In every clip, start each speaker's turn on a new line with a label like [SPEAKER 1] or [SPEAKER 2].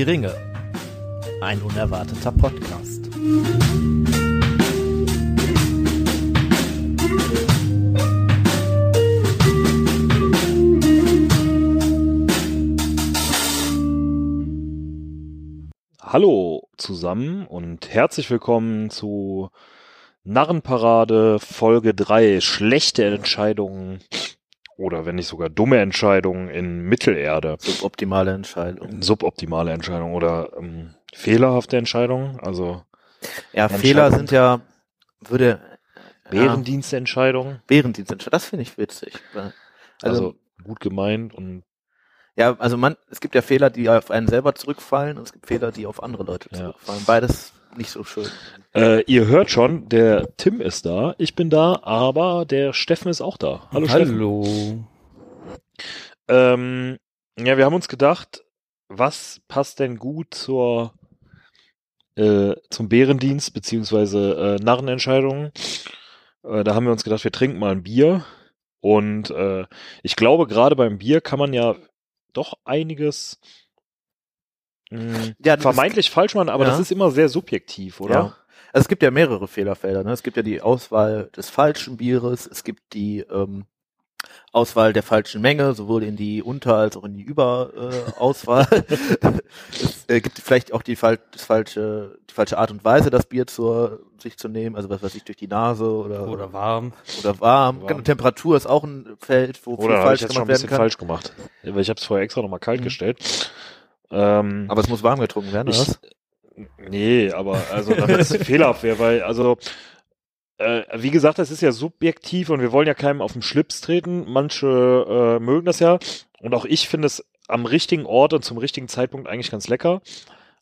[SPEAKER 1] Die Ringe. Ein unerwarteter Podcast.
[SPEAKER 2] Hallo zusammen und herzlich willkommen zu Narrenparade Folge 3 Schlechte Entscheidungen oder wenn nicht sogar dumme Entscheidungen in Mittelerde.
[SPEAKER 1] Suboptimale Entscheidung.
[SPEAKER 2] Suboptimale Entscheidungen oder ähm, fehlerhafte Entscheidungen. Also
[SPEAKER 1] Ja, Fehler sind ja, würde,
[SPEAKER 2] Bärendienstentscheidungen.
[SPEAKER 1] Bärendienstentscheidung, das finde ich witzig.
[SPEAKER 2] Also,
[SPEAKER 1] Also,
[SPEAKER 2] gut gemeint und
[SPEAKER 1] ja, also man, es gibt ja Fehler, die auf einen selber zurückfallen und es gibt Fehler, die auf andere Leute
[SPEAKER 2] Ja.
[SPEAKER 1] zurückfallen. Beides nicht so schön.
[SPEAKER 2] äh, ihr hört schon, der Tim ist da, ich bin da, aber der Steffen ist auch da. Hallo, Steffen.
[SPEAKER 3] Hallo.
[SPEAKER 2] Ähm, ja, wir haben uns gedacht, was passt denn gut zur äh, zum Bärendienst beziehungsweise äh, Narrenentscheidungen? Äh, da haben wir uns gedacht, wir trinken mal ein Bier und äh, ich glaube, gerade beim Bier kann man ja doch einiges mh,
[SPEAKER 1] Ja,
[SPEAKER 2] vermeintlich falsch machen, aber
[SPEAKER 1] Ja.
[SPEAKER 2] das ist immer sehr subjektiv, oder?
[SPEAKER 1] Ja. Also es gibt ja mehrere Fehlerfelder. Ne? Es gibt ja die Auswahl des falschen Bieres, es gibt die ähm, Auswahl der falschen Menge, sowohl in die Unter- als auch in die Überauswahl. Äh, Auswahl. es äh, gibt vielleicht auch die, fal das falsche, die falsche Art und Weise, das Bier zur, sich zu nehmen, also was weiß ich, durch die Nase oder,
[SPEAKER 3] Oder warm.
[SPEAKER 1] oder warm.
[SPEAKER 2] Warm.
[SPEAKER 1] Genau, Temperatur ist auch ein Feld, wo viel
[SPEAKER 2] Oder habe ich
[SPEAKER 1] falsch
[SPEAKER 2] jetzt schon
[SPEAKER 1] gemacht
[SPEAKER 2] ein
[SPEAKER 1] werden
[SPEAKER 2] bisschen
[SPEAKER 1] kann.
[SPEAKER 2] falsch gemacht? Weil ich habe es vorher extra nochmal kalt
[SPEAKER 1] Mhm.
[SPEAKER 2] gestellt. Ähm,
[SPEAKER 1] Aber es muss warm getrunken werden, oder
[SPEAKER 2] Ich, nee, aber also damit es fehlerhaft wäre, weil also äh, wie gesagt, das ist ja subjektiv und wir wollen ja keinem auf den Schlips treten. Manche äh, mögen das ja und auch ich finde es am richtigen Ort und zum richtigen Zeitpunkt eigentlich ganz lecker.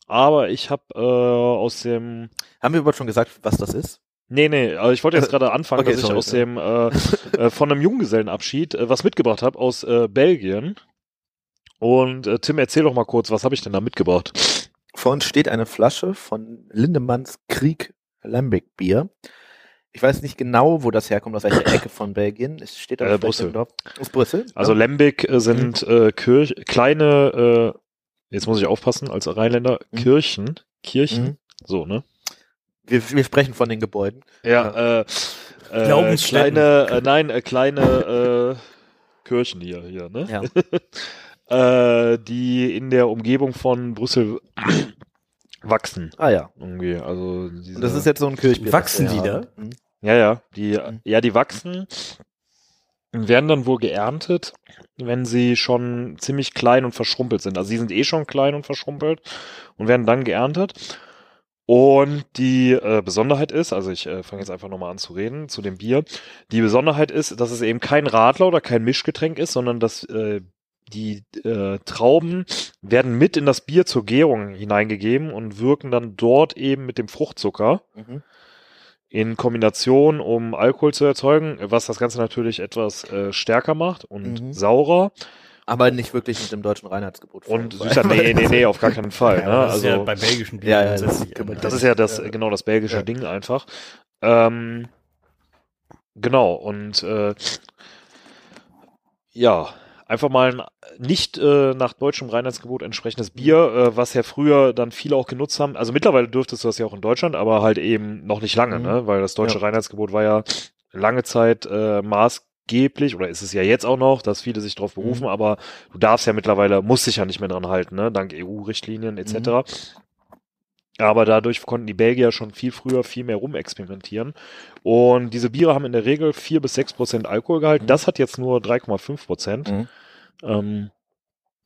[SPEAKER 2] Aber ich habe äh, aus dem
[SPEAKER 1] Haben wir überhaupt schon gesagt, was das ist?
[SPEAKER 2] Nee, nee, also ich wollte jetzt gerade anfangen,
[SPEAKER 1] Okay,
[SPEAKER 2] dass ich
[SPEAKER 1] sorry,
[SPEAKER 2] aus
[SPEAKER 1] ja.
[SPEAKER 2] dem äh, äh, von einem Junggesellenabschied äh, was mitgebracht habe aus äh, Belgien. Und äh, Tim, erzähl doch mal kurz, was habe ich denn da mitgebracht?
[SPEAKER 1] Vor uns steht eine Flasche von Lindemanns Krieg Lambic Bier. Ich weiß nicht genau, wo das herkommt, aus welcher Ecke von Belgien. Es steht aber
[SPEAKER 2] Äh, Brüssel.
[SPEAKER 1] Aus Brüssel?
[SPEAKER 2] Also
[SPEAKER 1] ja.
[SPEAKER 2] Lembeck äh, sind äh, Kirch kleine, äh, jetzt muss ich aufpassen als Rheinländer,
[SPEAKER 1] Mhm.
[SPEAKER 2] Kirchen, Kirchen,
[SPEAKER 1] Mhm.
[SPEAKER 2] so, ne?
[SPEAKER 1] wir, wir sprechen von den Gebäuden.
[SPEAKER 2] Ja, äh, äh,
[SPEAKER 3] Glaubensstätten.
[SPEAKER 2] kleine, äh, nein, äh, kleine äh, Kirchen hier, hier, ne?
[SPEAKER 1] Ja.
[SPEAKER 2] Äh, die in der Umgebung von Brüssel wachsen.
[SPEAKER 1] Ah ja.
[SPEAKER 2] Irgendwie, also diese,
[SPEAKER 1] Und das ist jetzt so ein Kirchbier.
[SPEAKER 3] Wachsen
[SPEAKER 1] das
[SPEAKER 3] die
[SPEAKER 1] haben. Mhm.
[SPEAKER 2] Ja, ja, die,
[SPEAKER 1] Mhm.
[SPEAKER 2] ja, die wachsen, werden dann wohl geerntet, wenn sie schon ziemlich klein und verschrumpelt sind. Also sie sind eh schon klein und verschrumpelt und werden dann geerntet. Und die äh, Besonderheit ist, also ich äh, fange jetzt einfach nochmal an zu reden zu dem Bier. Die Besonderheit ist, dass es eben kein Radler oder kein Mischgetränk ist, sondern dass äh, die äh, Trauben werden mit in das Bier zur Gärung hineingegeben und wirken dann dort eben mit dem Fruchtzucker
[SPEAKER 1] Mhm.
[SPEAKER 2] in Kombination, um Alkohol zu erzeugen, was das Ganze natürlich etwas äh, stärker macht und
[SPEAKER 1] Mhm.
[SPEAKER 2] saurer
[SPEAKER 1] Aber nicht wirklich mit dem deutschen Reinheitsgebot.
[SPEAKER 2] und süßer. Nee, nee, nee, auf gar keinen Fall.
[SPEAKER 3] Ja,
[SPEAKER 2] ne?
[SPEAKER 3] das ist ja
[SPEAKER 2] Also
[SPEAKER 3] bei belgischen Bieren
[SPEAKER 1] Ja, ja, das
[SPEAKER 2] das ist ja das
[SPEAKER 1] Ja.
[SPEAKER 2] genau das belgische
[SPEAKER 1] Ja.
[SPEAKER 2] Ding einfach. Ähm, genau und äh, ja. Einfach mal ein nicht äh, nach deutschem Reinheitsgebot entsprechendes Bier, äh, was ja früher dann viele auch genutzt haben. Also mittlerweile dürftest du das ja auch in Deutschland, aber halt eben noch nicht lange,
[SPEAKER 1] Mhm.
[SPEAKER 2] ne? Weil das deutsche
[SPEAKER 1] Ja.
[SPEAKER 2] Reinheitsgebot war ja lange Zeit äh, maßgeblich, oder ist es ja jetzt auch noch, dass viele sich darauf berufen,
[SPEAKER 1] Mhm.
[SPEAKER 2] aber du darfst ja mittlerweile, musst dich ja nicht mehr dran halten, ne? Dank EU-Richtlinien etc.
[SPEAKER 1] Mhm.
[SPEAKER 2] Aber dadurch konnten die Belgier schon viel früher viel mehr rumexperimentieren. Und diese Biere haben in der Regel vier bis sechs Prozent Alkoholgehalt.
[SPEAKER 1] Mhm.
[SPEAKER 2] Das hat jetzt nur 3,5 Prozent.
[SPEAKER 1] Mhm.
[SPEAKER 2] Ähm,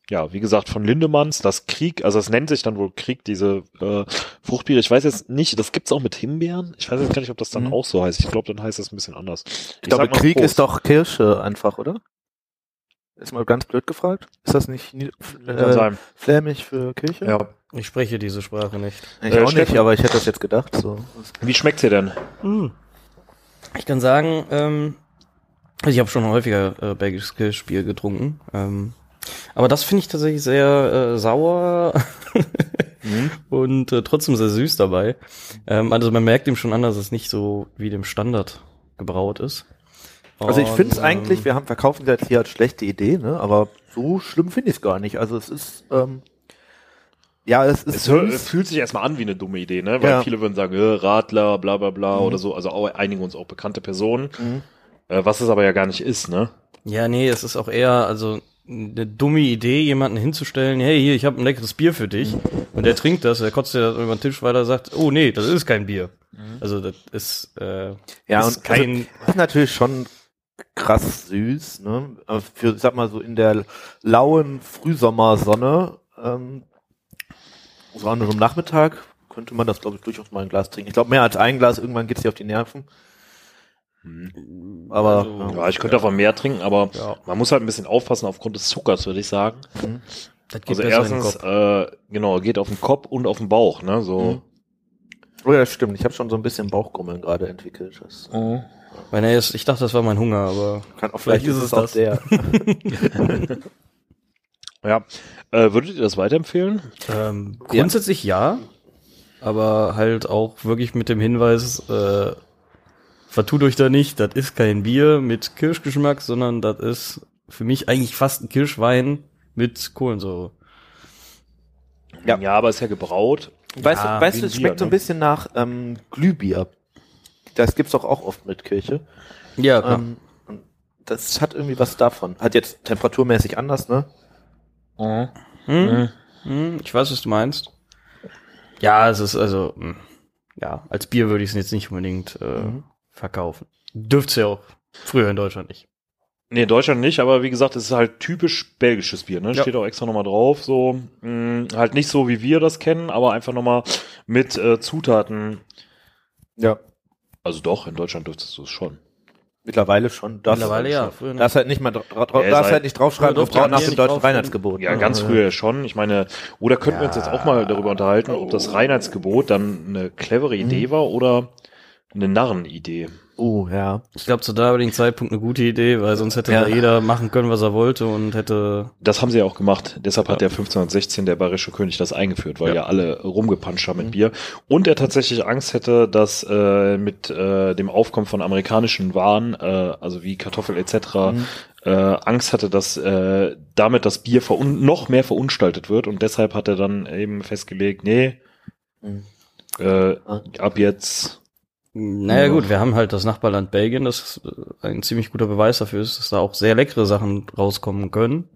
[SPEAKER 2] ja, wie gesagt, von Lindemanns, das Krieg, also es nennt sich dann wohl Krieg, diese äh, Fruchtbiere. Ich weiß jetzt nicht, das gibt's auch mit Himbeeren. Ich weiß jetzt gar nicht, ob das dann
[SPEAKER 1] Mhm.
[SPEAKER 2] auch so heißt. Ich glaube, dann heißt das ein bisschen anders.
[SPEAKER 1] Ich glaube,
[SPEAKER 2] sag mal
[SPEAKER 1] Krieg
[SPEAKER 2] Prost.
[SPEAKER 1] ist doch Kirsche einfach, oder? Ist mal ganz blöd gefragt. Ist das nicht äh, flämisch für Kirche?
[SPEAKER 3] Ja, ich spreche diese Sprache nicht.
[SPEAKER 1] Ich
[SPEAKER 2] Äh,
[SPEAKER 1] auch nicht,
[SPEAKER 2] Steffen.
[SPEAKER 1] aber ich hätte das jetzt gedacht. So.
[SPEAKER 2] Wie schmeckt's dir denn?
[SPEAKER 3] Hm. Ich kann sagen, ähm, also ich habe schon häufiger äh, belgisches Kirschbier getrunken. Ähm, aber das finde ich tatsächlich sehr äh, sauer
[SPEAKER 2] Mhm.
[SPEAKER 3] und äh, trotzdem sehr süß dabei. Ähm, also man merkt ihm schon an, dass es nicht so wie dem Standard gebraut ist.
[SPEAKER 1] Also ich finde es
[SPEAKER 3] Und,
[SPEAKER 1] eigentlich,
[SPEAKER 3] ähm,
[SPEAKER 1] wir haben verkaufen das hier als schlechte Idee, ne? aber so schlimm finde ich es gar nicht. Also es ist, ähm, ja, es ist
[SPEAKER 2] Es, es fühlt sich erstmal an wie eine dumme Idee, ne? Weil
[SPEAKER 1] Ja.
[SPEAKER 2] viele würden sagen, äh, Radler, bla bla bla
[SPEAKER 1] Mhm.
[SPEAKER 2] oder so, also auch, einigen uns auch bekannte Personen,
[SPEAKER 1] Mhm.
[SPEAKER 2] äh, was es aber ja gar nicht ist, ne?
[SPEAKER 3] Ja, nee, es ist auch eher, also eine dumme Idee, jemanden hinzustellen, hey, hier, ich habe ein leckeres Bier für dich. Und der trinkt das, der kotzt dir das über den Tisch weiter und sagt, oh nee, das ist kein Bier. Also das ist, äh,
[SPEAKER 1] Ja,
[SPEAKER 3] ist
[SPEAKER 1] und
[SPEAKER 3] kein,
[SPEAKER 1] also, das ist natürlich schon krass süß, ne? Aber für, sag mal so, in der lauen Frühsommersonne, ähm, so an einem Nachmittag, könnte man das, glaube ich, durchaus mal ein Glas trinken. Ich glaube, mehr als ein Glas, irgendwann geht's dir auf die Nerven. Aber,
[SPEAKER 3] Also,
[SPEAKER 2] Ja, ich könnte davon mehr trinken, aber
[SPEAKER 3] Ja.
[SPEAKER 2] man muss halt ein bisschen aufpassen aufgrund des Zuckers, würde ich sagen.
[SPEAKER 3] das geht
[SPEAKER 2] Also erstens,
[SPEAKER 3] Kopf.
[SPEAKER 2] äh, genau, geht auf den Kopf und auf den Bauch, ne? So.
[SPEAKER 1] Mhm. Oh ja, das stimmt. Ich habe schon so ein bisschen Bauchgrummeln gerade entwickelt. Das
[SPEAKER 3] nee, es- ich dachte, das war mein Hunger, aber
[SPEAKER 1] kann auch vielleicht,
[SPEAKER 3] Vielleicht
[SPEAKER 1] ist es auch
[SPEAKER 3] es
[SPEAKER 1] der.
[SPEAKER 2] Ja. Äh, würdet ihr das weiterempfehlen?
[SPEAKER 3] ähm, grundsätzlich ja. aber halt auch wirklich mit dem Hinweis, äh, vertut euch da nicht, das ist kein Bier mit Kirschgeschmack, sondern das ist für mich eigentlich fast ein Kirschwein mit Kohlensäure.
[SPEAKER 1] Ja.
[SPEAKER 2] ja aber ist ja gebraut.
[SPEAKER 1] Weißt
[SPEAKER 3] Ja,
[SPEAKER 1] du, weißt es schmeckt
[SPEAKER 2] Bier,
[SPEAKER 1] so ein
[SPEAKER 2] ne?
[SPEAKER 1] bisschen nach ähm, Glühbier. Das gibt's doch auch oft mit Kirche.
[SPEAKER 3] Ja, klar.
[SPEAKER 1] Ähm, das hat irgendwie was davon. Hat jetzt temperaturmäßig anders, ne?
[SPEAKER 2] Mhm.
[SPEAKER 3] Hm? Hm, ich weiß, was du meinst. Ja, es ist also, hm, ja, als Bier würde ich es jetzt nicht unbedingt äh,
[SPEAKER 1] Mhm.
[SPEAKER 3] verkaufen. Dürft's ja auch früher in Deutschland nicht.
[SPEAKER 2] Nee, in Deutschland nicht, aber wie gesagt, es ist halt typisch belgisches Bier, ne?
[SPEAKER 3] Ja.
[SPEAKER 2] Steht auch extra nochmal drauf, so, mh, halt nicht so, wie wir das kennen, aber einfach nochmal mit äh, Zutaten.
[SPEAKER 1] Ja.
[SPEAKER 2] Also doch, in Deutschland dürftest du es schon.
[SPEAKER 1] Mittlerweile schon. Das
[SPEAKER 3] Mittlerweile ja. Früher
[SPEAKER 1] Da ist halt nicht mal dra dra
[SPEAKER 2] Ja, ist
[SPEAKER 1] halt nicht draufschreiben, brauchen nach dem deutschen Reinheitsgebot.
[SPEAKER 2] Ja, ganz
[SPEAKER 1] Also,
[SPEAKER 2] früher schon. Ich meine, oder könnten wir uns jetzt auch mal darüber unterhalten, ob das Reinheitsgebot dann eine clevere Idee war oder eine Narrenidee.
[SPEAKER 1] Oh, ja.
[SPEAKER 3] Ich glaube, zu damaligen Zeitpunkt eine gute Idee, weil sonst hätte
[SPEAKER 1] Ja.
[SPEAKER 3] da jeder machen können, was er wollte und hätte.
[SPEAKER 2] Das haben sie ja auch gemacht. Deshalb hat der 1516 der bayerische König das eingeführt, weil ja, alle rumgepanscht haben mit
[SPEAKER 1] Mhm.
[SPEAKER 2] Bier. Und er tatsächlich Angst hätte, dass äh, mit äh, dem Aufkommen von amerikanischen Waren, äh, also wie Kartoffel etc.,
[SPEAKER 1] Mhm.
[SPEAKER 2] äh, Angst hatte, dass äh, damit das Bier verun noch mehr verunstaltet wird. Und deshalb hat er dann eben festgelegt, nee,
[SPEAKER 1] Mhm.
[SPEAKER 2] äh,
[SPEAKER 1] Ah.
[SPEAKER 2] ab jetzt
[SPEAKER 3] Naja
[SPEAKER 2] Ja.
[SPEAKER 3] gut, wir haben halt das Nachbarland Belgien, das äh, ein ziemlich guter Beweis dafür ist, dass da auch sehr leckere Sachen rauskommen können.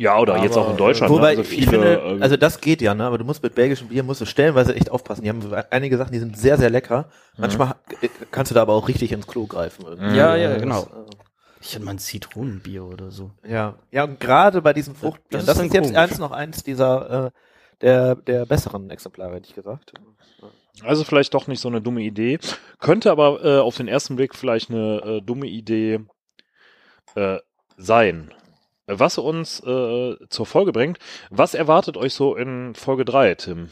[SPEAKER 2] Ja, oder jetzt
[SPEAKER 3] Aber,
[SPEAKER 2] auch in Deutschland.
[SPEAKER 1] Wobei,
[SPEAKER 2] ne? also
[SPEAKER 1] ich finde,
[SPEAKER 2] äh,
[SPEAKER 1] also das geht ja, ne? aber du musst mit belgischem Bier, musst du stellenweise echt aufpassen. Die haben einige Sachen, die sind sehr, sehr lecker. Manchmal äh, kannst du da aber auch richtig ins Klo greifen. Irgendwie.
[SPEAKER 3] Ja, ja,
[SPEAKER 1] Das,
[SPEAKER 3] genau.
[SPEAKER 1] äh,
[SPEAKER 3] Ich hätte mal ein Zitronenbier oder so.
[SPEAKER 1] Ja, ja, und gerade bei diesen Fruchtbieren.
[SPEAKER 3] Das
[SPEAKER 1] Das,
[SPEAKER 3] ist
[SPEAKER 1] jetzt
[SPEAKER 3] komisch.
[SPEAKER 1] eins noch eins dieser äh, der der besseren Exemplare, hätte ich gesagt.
[SPEAKER 2] Also vielleicht doch nicht so eine dumme Idee. Könnte aber äh, auf den ersten Blick vielleicht eine äh, dumme Idee äh, sein. Was uns äh, zur Folge bringt. Was erwartet euch so in Folge 3, Tim?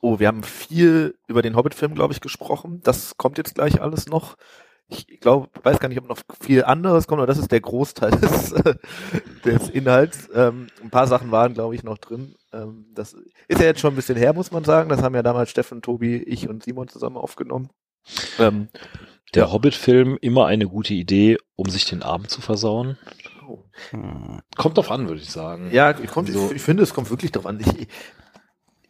[SPEAKER 1] Oh, wir haben viel über den Hobbit-Film, glaube ich, gesprochen. Das kommt jetzt gleich alles noch. Ich glaube, weiß gar nicht, ob noch viel anderes kommt, aber das ist der Großteil des, äh, des Inhalts. Ähm, ein paar Sachen waren, glaube ich, noch drin. Ähm, das ist ja jetzt schon ein bisschen her, muss man sagen. Das haben ja damals Steffen, Tobi, ich und Simon zusammen aufgenommen. Ähm,
[SPEAKER 2] Der
[SPEAKER 1] Ja.
[SPEAKER 2] Hobbit-Film immer eine gute Idee, um sich den Abend zu versauen?
[SPEAKER 3] Hm.
[SPEAKER 2] Kommt drauf an, würde ich sagen.
[SPEAKER 1] Ja, ich, kommt,
[SPEAKER 2] So.
[SPEAKER 1] ich, ich finde, es kommt wirklich drauf an. Ich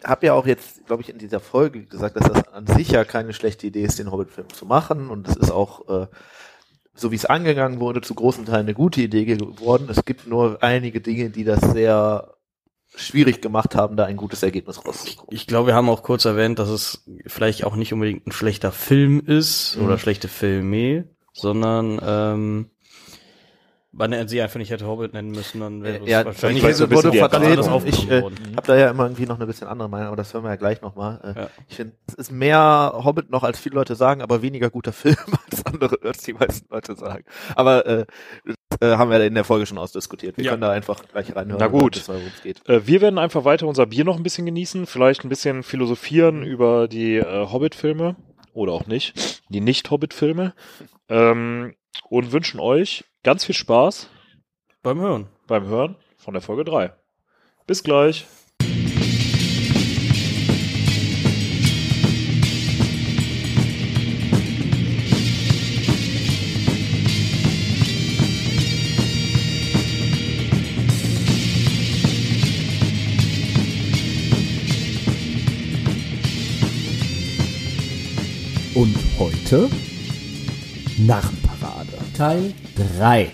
[SPEAKER 1] habe ja auch jetzt, glaube ich, in dieser Folge gesagt, dass das an sich ja keine schlechte Idee ist, den Hobbit-Film zu machen. Und es ist auch, äh, so wie es angegangen wurde, zu großen Teilen eine gute Idee geworden. Es gibt nur einige Dinge, die das sehr schwierig gemacht haben, da ein gutes Ergebnis rauszukommen.
[SPEAKER 3] Ich glaube, wir haben auch kurz erwähnt, dass es vielleicht auch nicht unbedingt ein schlechter Film ist
[SPEAKER 1] Mhm.
[SPEAKER 3] oder schlechte Filme, sondern ähm, man sie einfach nicht hätte Hobbit nennen müssen, dann wäre es
[SPEAKER 1] Ja,
[SPEAKER 3] wahrscheinlich
[SPEAKER 2] ich weiß, so ein bisschen
[SPEAKER 1] wurde vertreten. Ich äh, habe da ja immer irgendwie noch eine bisschen andere Meinung, aber das hören wir ja gleich nochmal. Äh,
[SPEAKER 3] Ja.
[SPEAKER 1] Ich finde, es ist mehr Hobbit noch, als viele Leute sagen, aber weniger guter Film als andere, als die meisten Leute sagen. Aber äh, das äh, haben wir in der Folge schon ausdiskutiert. Wir
[SPEAKER 3] Ja.
[SPEAKER 1] können da einfach gleich reinhören.
[SPEAKER 2] Na gut.
[SPEAKER 1] geht.
[SPEAKER 2] Äh, wir werden einfach weiter unser Bier noch ein bisschen genießen, vielleicht ein bisschen philosophieren über die äh, Hobbit-Filme oder auch nicht, die Nicht-Hobbit-Filme ähm, und wünschen euch ganz viel Spaß
[SPEAKER 3] beim Hören.
[SPEAKER 2] Beim Hören von der Folge 3. Bis gleich.
[SPEAKER 4] Und heute Narren. Teil 3.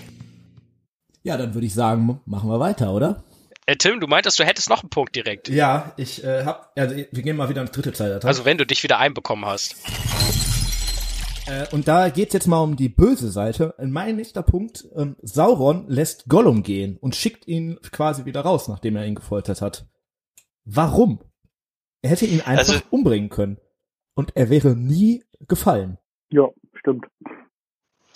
[SPEAKER 4] Ja, dann würde ich sagen, machen wir weiter, oder?
[SPEAKER 5] Äh, Tim, du meintest, du hättest noch einen Punkt direkt.
[SPEAKER 4] Ja, ich äh, hab, also wir gehen mal wieder ins dritte Zeitalter.
[SPEAKER 5] Also wenn du dich wieder einbekommen hast.
[SPEAKER 4] Äh, und da geht's jetzt mal um die böse Seite. Mein nächster Punkt, ähm, Sauron lässt Gollum gehen und schickt ihn quasi wieder raus, nachdem er ihn gefoltert hat. Warum? Er hätte ihn einfach
[SPEAKER 5] Also-
[SPEAKER 4] umbringen können. Und er wäre nie gefallen.
[SPEAKER 6] Ja, stimmt.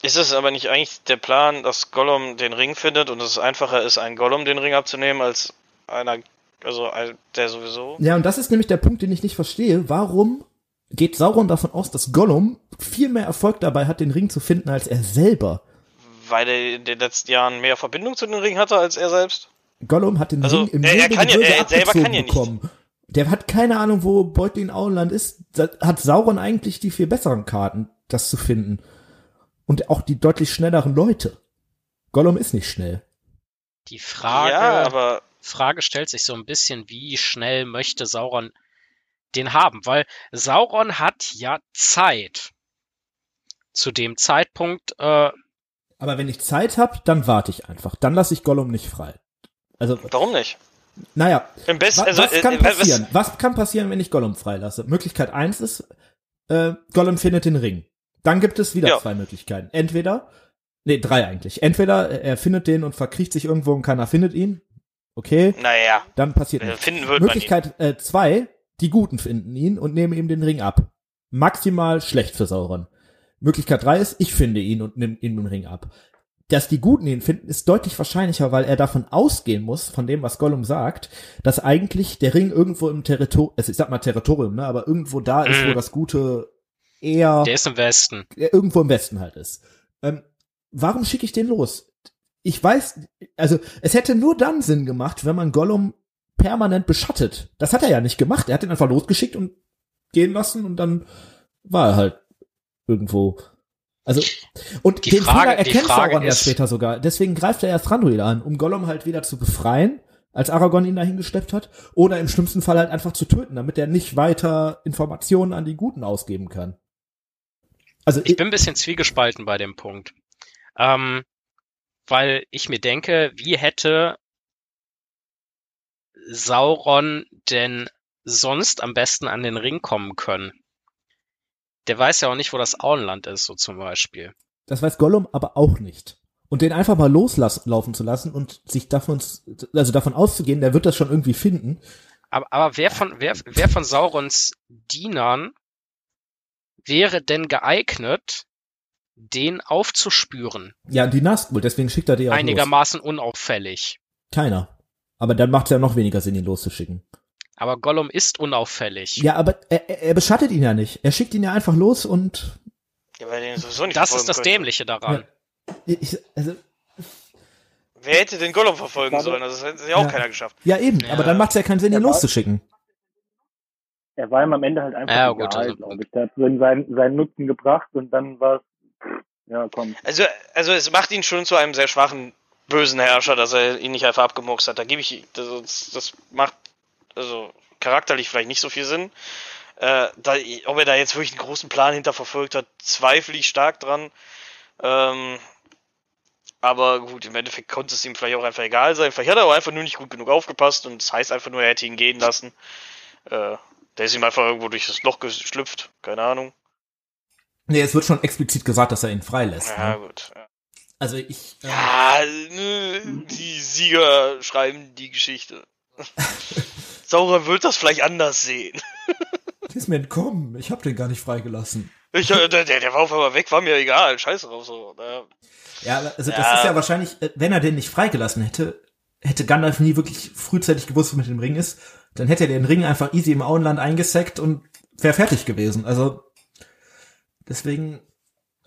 [SPEAKER 7] Ist es aber nicht eigentlich der Plan, dass Gollum den Ring findet und es einfacher ist, einen Gollum den Ring abzunehmen, als einer, also der sowieso?
[SPEAKER 4] Ja, und das ist nämlich der Punkt, den ich nicht verstehe. Warum geht Sauron davon aus, dass Gollum viel mehr Erfolg dabei hat, den Ring zu finden, als er selber?
[SPEAKER 7] Weil er in den letzten Jahren mehr Verbindung zu dem Ring hatte als er selbst?
[SPEAKER 4] Gollum hat den
[SPEAKER 7] Also,
[SPEAKER 4] Ring im
[SPEAKER 7] er- er kann ja- er selber kann ja nicht.
[SPEAKER 4] bekommen. Der hat keine Ahnung, wo Beutlin Auenland ist. Da hat Sauron eigentlich die viel besseren Karten, das zu finden. Und auch die deutlich schnelleren Leute. Gollum ist nicht schnell.
[SPEAKER 5] Die Frage,
[SPEAKER 7] Ja, aber
[SPEAKER 5] Frage stellt sich so ein bisschen, wie schnell möchte Sauron den haben? Weil Sauron hat ja Zeit. Zu dem Zeitpunkt, äh,
[SPEAKER 4] Aber wenn ich Zeit habe, dann warte ich einfach. Dann lasse ich Gollum nicht frei. Also,
[SPEAKER 7] warum nicht?
[SPEAKER 4] naja,
[SPEAKER 7] Im besten,
[SPEAKER 4] Wa-
[SPEAKER 7] also,
[SPEAKER 4] was
[SPEAKER 7] äh,
[SPEAKER 4] kann
[SPEAKER 7] äh, was-
[SPEAKER 4] passieren? Was kann passieren, wenn ich Gollum freilasse? Möglichkeit eins ist, äh, Gollum findet den Ring. Dann gibt es wieder
[SPEAKER 7] Ja.
[SPEAKER 4] zwei Möglichkeiten. Entweder, nee, drei eigentlich. Entweder äh, er findet den und verkriecht sich irgendwo und keiner findet ihn. Okay,
[SPEAKER 7] Naja,
[SPEAKER 4] dann passiert nichts.
[SPEAKER 7] finden wird man ihn.
[SPEAKER 4] Möglichkeit äh, zwei, die Guten finden ihn und nehmen ihm den Ring ab. Maximal schlecht für Sauron. Möglichkeit drei ist, ich finde ihn und nehme ihm den Ring ab. Dass die Guten ihn finden, ist deutlich wahrscheinlicher, weil er davon ausgehen muss, von dem, was Gollum sagt, dass eigentlich der Ring irgendwo im Territorium, also ich sag mal Territorium, ne, aber irgendwo da ist, wo
[SPEAKER 5] Mhm.
[SPEAKER 4] das Gute eher
[SPEAKER 5] der ist im Westen.
[SPEAKER 4] irgendwo im Westen halt ist. Ähm, warum schicke ich den los? Ich weiß, also es hätte nur dann Sinn gemacht, wenn man Gollum permanent beschattet. Das hat er ja nicht gemacht. Er hat ihn einfach losgeschickt und gehen lassen und dann war er halt irgendwo. Also und
[SPEAKER 5] Die
[SPEAKER 4] den
[SPEAKER 5] Frage-
[SPEAKER 4] Fehler erkennt Sauron ja später sogar. Deswegen greift er erst Randuil an, um Gollum halt wieder zu befreien, als Aragorn ihn dahin geschleppt hat, oder im schlimmsten Fall halt einfach zu töten, damit er nicht weiter Informationen an die Guten ausgeben kann. Also
[SPEAKER 5] Ich bin ein bisschen zwiegespalten bei dem Punkt. Ähm, weil ich mir denke, wie hätte Sauron denn sonst am besten an den Ring kommen können? Der weiß ja auch nicht, wo das Auenland ist, so zum Beispiel.
[SPEAKER 4] Das weiß Gollum aber auch nicht. Und den einfach mal loslaufen zu lassen und sich davon, also davon auszugehen, der wird das schon irgendwie finden.
[SPEAKER 5] Aber, aber wer von, wer, wer von Saurons Dienern wäre denn geeignet, den aufzuspüren?
[SPEAKER 4] Ja, die Nazgul, deswegen schickt er die auch los.
[SPEAKER 5] Einigermaßen unauffällig.
[SPEAKER 4] Keiner. Aber dann macht es ja noch weniger Sinn, ihn loszuschicken.
[SPEAKER 5] Aber Gollum ist unauffällig.
[SPEAKER 4] Ja, aber er, er beschattet ihn ja nicht. Er schickt ihn ja einfach los und
[SPEAKER 7] Ja, weil er den sowieso nicht
[SPEAKER 5] Das ist das
[SPEAKER 7] könnte.
[SPEAKER 5] Dämliche daran.
[SPEAKER 4] ich, also,
[SPEAKER 7] Wer hätte den Gollum verfolgen sollen? Also, das hätte ja auch
[SPEAKER 4] Ja.
[SPEAKER 7] keiner geschafft.
[SPEAKER 4] ja eben,
[SPEAKER 5] Ja.
[SPEAKER 4] aber dann macht es ja keinen Sinn, ihn loszuschicken.
[SPEAKER 6] Er war ihm am Ende halt einfach
[SPEAKER 5] Ja, gut,
[SPEAKER 6] egal,
[SPEAKER 5] also-
[SPEAKER 6] glaube ich. Der hat so in seinen, seinen Nutzen gebracht und dann war es, ja, komm.
[SPEAKER 7] Also, also es macht ihn schon zu einem sehr schwachen, bösen Herrscher, dass er ihn nicht einfach abgemurkst hat. Da gebe ich, das, das macht also charakterlich vielleicht nicht so viel Sinn. Äh, da, ob er da jetzt wirklich einen großen Plan hinter verfolgt hat, zweifle ich stark dran. Ähm, aber gut, im Endeffekt konnte es ihm vielleicht auch einfach egal sein. Vielleicht hat er auch einfach nur nicht gut genug aufgepasst und das heißt einfach nur, er hätte ihn gehen lassen. Äh, der ist ihm einfach irgendwo durch das Loch geschlüpft. Keine Ahnung.
[SPEAKER 4] Nee, es wird schon explizit gesagt, dass er ihn freilässt.
[SPEAKER 7] Ja,
[SPEAKER 4] Ne?
[SPEAKER 7] gut. Ja.
[SPEAKER 4] Also ich. äh,
[SPEAKER 7] Ja, nö, die Sieger schreiben die Geschichte. Sauron wird das vielleicht anders sehen.
[SPEAKER 4] Der ist mir entkommen. Ich hab den gar nicht freigelassen.
[SPEAKER 7] Ich, äh, der, der war auf einmal weg, war mir egal. Scheiße drauf so.
[SPEAKER 4] Ja, aber also das
[SPEAKER 7] Ja.
[SPEAKER 4] ist ja wahrscheinlich, äh, wenn er den nicht freigelassen hätte, hätte Gandalf nie wirklich frühzeitig gewusst, was mit dem Ring ist, dann hätte er den Ring einfach easy im Auenland eingesackt und wäre fertig gewesen. Also deswegen,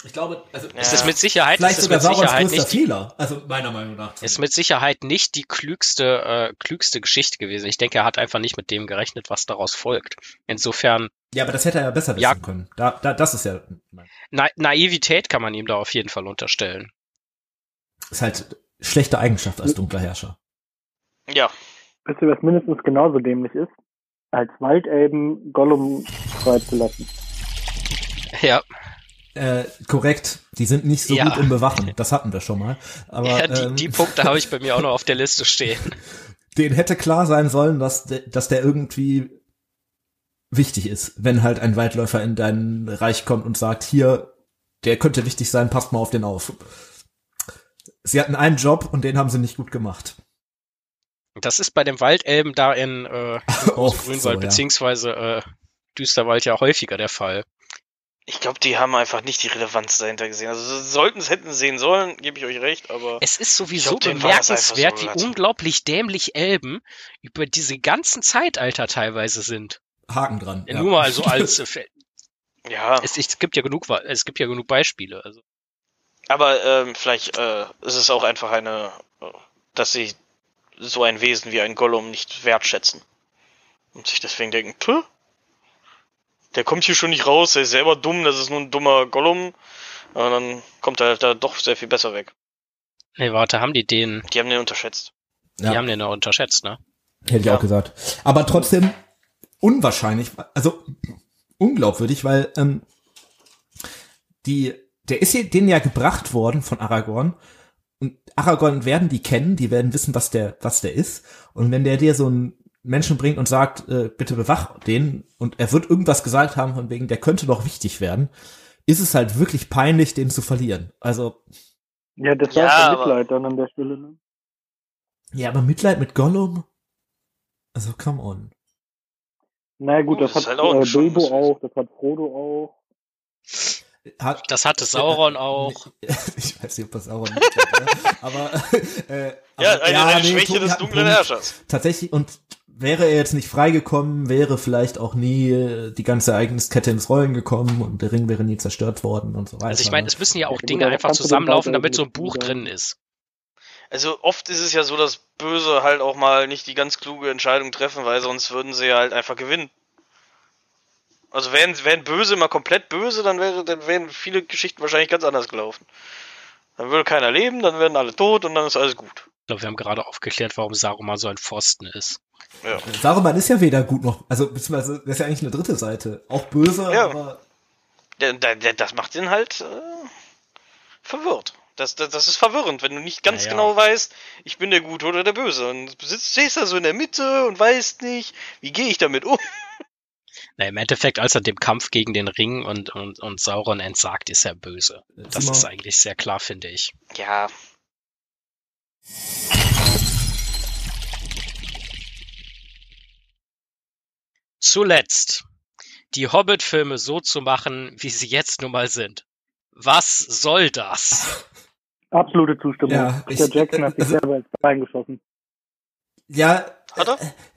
[SPEAKER 4] ich glaube, also
[SPEAKER 5] Es
[SPEAKER 7] Ja.
[SPEAKER 5] ist mit Sicherheit,
[SPEAKER 4] vielleicht
[SPEAKER 5] es ist
[SPEAKER 4] sogar
[SPEAKER 5] mit Sicherheit nicht die,
[SPEAKER 4] Fehler. Also meiner Meinung nach.
[SPEAKER 5] ist mit Sicherheit nicht die klügste, äh, klügste Geschichte gewesen. Ich denke, er hat einfach nicht mit dem gerechnet, was daraus folgt. Insofern,
[SPEAKER 4] ja, aber das hätte er ja besser wissen
[SPEAKER 5] Ja.
[SPEAKER 4] können. Da, da, das ist ja
[SPEAKER 5] Na Naivität kann man ihm da auf jeden Fall unterstellen.
[SPEAKER 4] ist halt schlechte Eigenschaft als dunkler Herrscher.
[SPEAKER 7] Ja.
[SPEAKER 6] Wisst ihr, was mindestens genauso dämlich ist? Als Waldelben Gollum freizulassen.
[SPEAKER 5] Ja,
[SPEAKER 4] Äh, korrekt, die sind nicht so
[SPEAKER 5] Ja.
[SPEAKER 4] gut im Bewachen. Das hatten wir schon mal. Aber
[SPEAKER 5] ja die,
[SPEAKER 4] ähm,
[SPEAKER 5] die Punkte habe ich bei mir auch noch auf der Liste stehen.
[SPEAKER 4] denen hätte klar sein sollen, dass, de, dass der irgendwie wichtig ist, wenn halt ein Waldläufer in dein Reich kommt und sagt, hier, der könnte wichtig sein, passt mal auf den auf. Sie hatten einen Job und den haben sie nicht gut gemacht.
[SPEAKER 5] Das ist bei dem Waldelben da in äh,
[SPEAKER 4] Oh,
[SPEAKER 5] Grünwald
[SPEAKER 4] so, ja.
[SPEAKER 5] beziehungsweise äh, Düsterwald ja häufiger der Fall.
[SPEAKER 7] Ich glaube, die haben einfach nicht die Relevanz dahinter gesehen. Also sie sollten es hätten sehen sollen, gebe ich euch recht, aber
[SPEAKER 5] Es ist sowieso
[SPEAKER 7] glaub,
[SPEAKER 5] bemerkenswert,
[SPEAKER 7] so
[SPEAKER 5] wie unglaublich dämlich Elben über diese ganzen Zeitalter teilweise sind.
[SPEAKER 4] Haken dran. ja.
[SPEAKER 5] Nur mal so als äh,
[SPEAKER 7] ja.
[SPEAKER 5] es, es gibt ja genug es gibt ja genug Beispiele. Also
[SPEAKER 7] Aber ähm, vielleicht äh, ist es auch einfach eine, äh, dass sie so ein Wesen wie ein Gollum nicht wertschätzen. Und sich deswegen denken, Tö, der kommt hier schon nicht raus, der ist selber dumm, das ist nur ein dummer Gollum. Und dann kommt er halt da doch sehr viel besser weg.
[SPEAKER 5] nee, warte, haben die den,
[SPEAKER 7] Die haben den unterschätzt.
[SPEAKER 5] die
[SPEAKER 4] Ja.
[SPEAKER 5] haben den noch unterschätzt, ne?
[SPEAKER 4] Hätte ich
[SPEAKER 7] Ja.
[SPEAKER 4] auch gesagt. Aber trotzdem unwahrscheinlich, also unglaubwürdig, weil ähm, die, der ist hier denen ja gebracht worden von Aragorn. Und Aragorn werden die kennen, die werden wissen, was der, was der ist. Und wenn der dir so einen Menschen bringt und sagt, äh, bitte bewach den, und er wird irgendwas gesagt haben von wegen, der könnte doch wichtig werden, ist es halt wirklich peinlich, den zu verlieren. Also,
[SPEAKER 6] Ja, das
[SPEAKER 7] Ja,
[SPEAKER 6] war ja,
[SPEAKER 7] aber-
[SPEAKER 6] Mitleid dann an der Stelle. Ne?
[SPEAKER 4] ja, aber Mitleid mit Gollum? Also, come on.
[SPEAKER 6] Naja gut,
[SPEAKER 7] Oh,
[SPEAKER 6] das,
[SPEAKER 7] das
[SPEAKER 6] hat
[SPEAKER 7] halt auch
[SPEAKER 6] äh, Bilbo auch, das hat Frodo auch.
[SPEAKER 4] Hat,
[SPEAKER 5] Das hatte Sauron auch.
[SPEAKER 4] Ich weiß nicht, ob das Sauron nicht hat, ne? aber äh,
[SPEAKER 7] Ja,
[SPEAKER 4] aber-
[SPEAKER 7] eine, eine
[SPEAKER 4] nee,
[SPEAKER 7] Schwäche
[SPEAKER 4] Tobi
[SPEAKER 7] des dunklen. Herrschers.
[SPEAKER 4] Tatsächlich, und wäre er jetzt nicht freigekommen, wäre vielleicht auch nie äh, die ganze Ereigniskette ins Rollen gekommen und der Ring wäre nie zerstört worden und so weiter.
[SPEAKER 5] Also ich meine, es müssen ja auch
[SPEAKER 6] Ja,
[SPEAKER 5] Dinge einfach zusammenlaufen, damit so ein Buch drin ist.
[SPEAKER 7] Also oft ist es ja so, dass Böse halt auch mal nicht die ganz kluge Entscheidung treffen, weil sonst würden sie ja halt einfach gewinnen. Also wären, wären Böse mal komplett böse, dann wäre, dann wären viele Geschichten wahrscheinlich ganz anders gelaufen. Dann würde keiner leben, dann werden alle tot und dann ist alles gut.
[SPEAKER 5] Ich glaube, wir haben gerade aufgeklärt, warum Saruman so ein Pfosten ist.
[SPEAKER 7] Ja.
[SPEAKER 4] Saruman ist ja weder gut noch, also beziehungsweise das ist ja eigentlich eine dritte Seite. Auch böse,
[SPEAKER 7] Ja.
[SPEAKER 4] aber
[SPEAKER 7] das macht ihn halt äh, verwirrt. Das, das, das ist verwirrend, wenn du nicht ganz
[SPEAKER 5] Naja.
[SPEAKER 7] genau weißt, ich bin der Gute oder der Böse. Und du sitzt, stehst da so in der Mitte und weißt nicht, wie gehe ich damit um.
[SPEAKER 5] Na, im Endeffekt, als er dem Kampf gegen den Ring und, und, und Sauron entsagt, ist er böse. Das ist eigentlich sehr klar, finde ich.
[SPEAKER 7] Ja,
[SPEAKER 5] Zuletzt, die Hobbit-Filme so zu machen, wie sie jetzt nun mal sind. Was soll das?
[SPEAKER 6] Absolute Zustimmung.
[SPEAKER 4] Ja,
[SPEAKER 6] Peter Jackson hat sich selber ins Bein geschossen.
[SPEAKER 4] ja,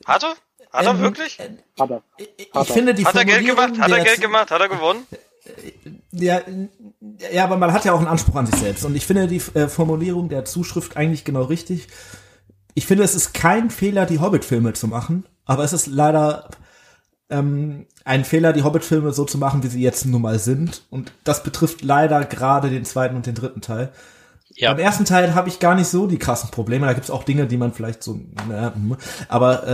[SPEAKER 7] hat er? Hat er? Er
[SPEAKER 4] ähm,
[SPEAKER 7] wirklich?
[SPEAKER 4] äh,
[SPEAKER 6] Hat er.
[SPEAKER 4] Ich, ich
[SPEAKER 6] Hat
[SPEAKER 4] finde die
[SPEAKER 7] Hat er Geld
[SPEAKER 4] Formulierung
[SPEAKER 7] gemacht? Hat er Geld gemacht? Hat er gewonnen?
[SPEAKER 4] Ja, ja, aber man hat ja auch einen Anspruch an sich selbst. Und ich finde die äh, Formulierung der Zuschrift eigentlich genau richtig. Ich finde, es ist kein Fehler, die Hobbit-Filme zu machen, aber es ist leider ähm, ein Fehler, die Hobbit-Filme so zu machen, wie sie jetzt nun mal sind. Und das betrifft leider gerade den zweiten und den dritten Teil.
[SPEAKER 5] Ja,
[SPEAKER 4] Beim ersten Teil habe ich gar nicht so die krassen Probleme. Da gibt's auch Dinge, die man vielleicht so, hm. aber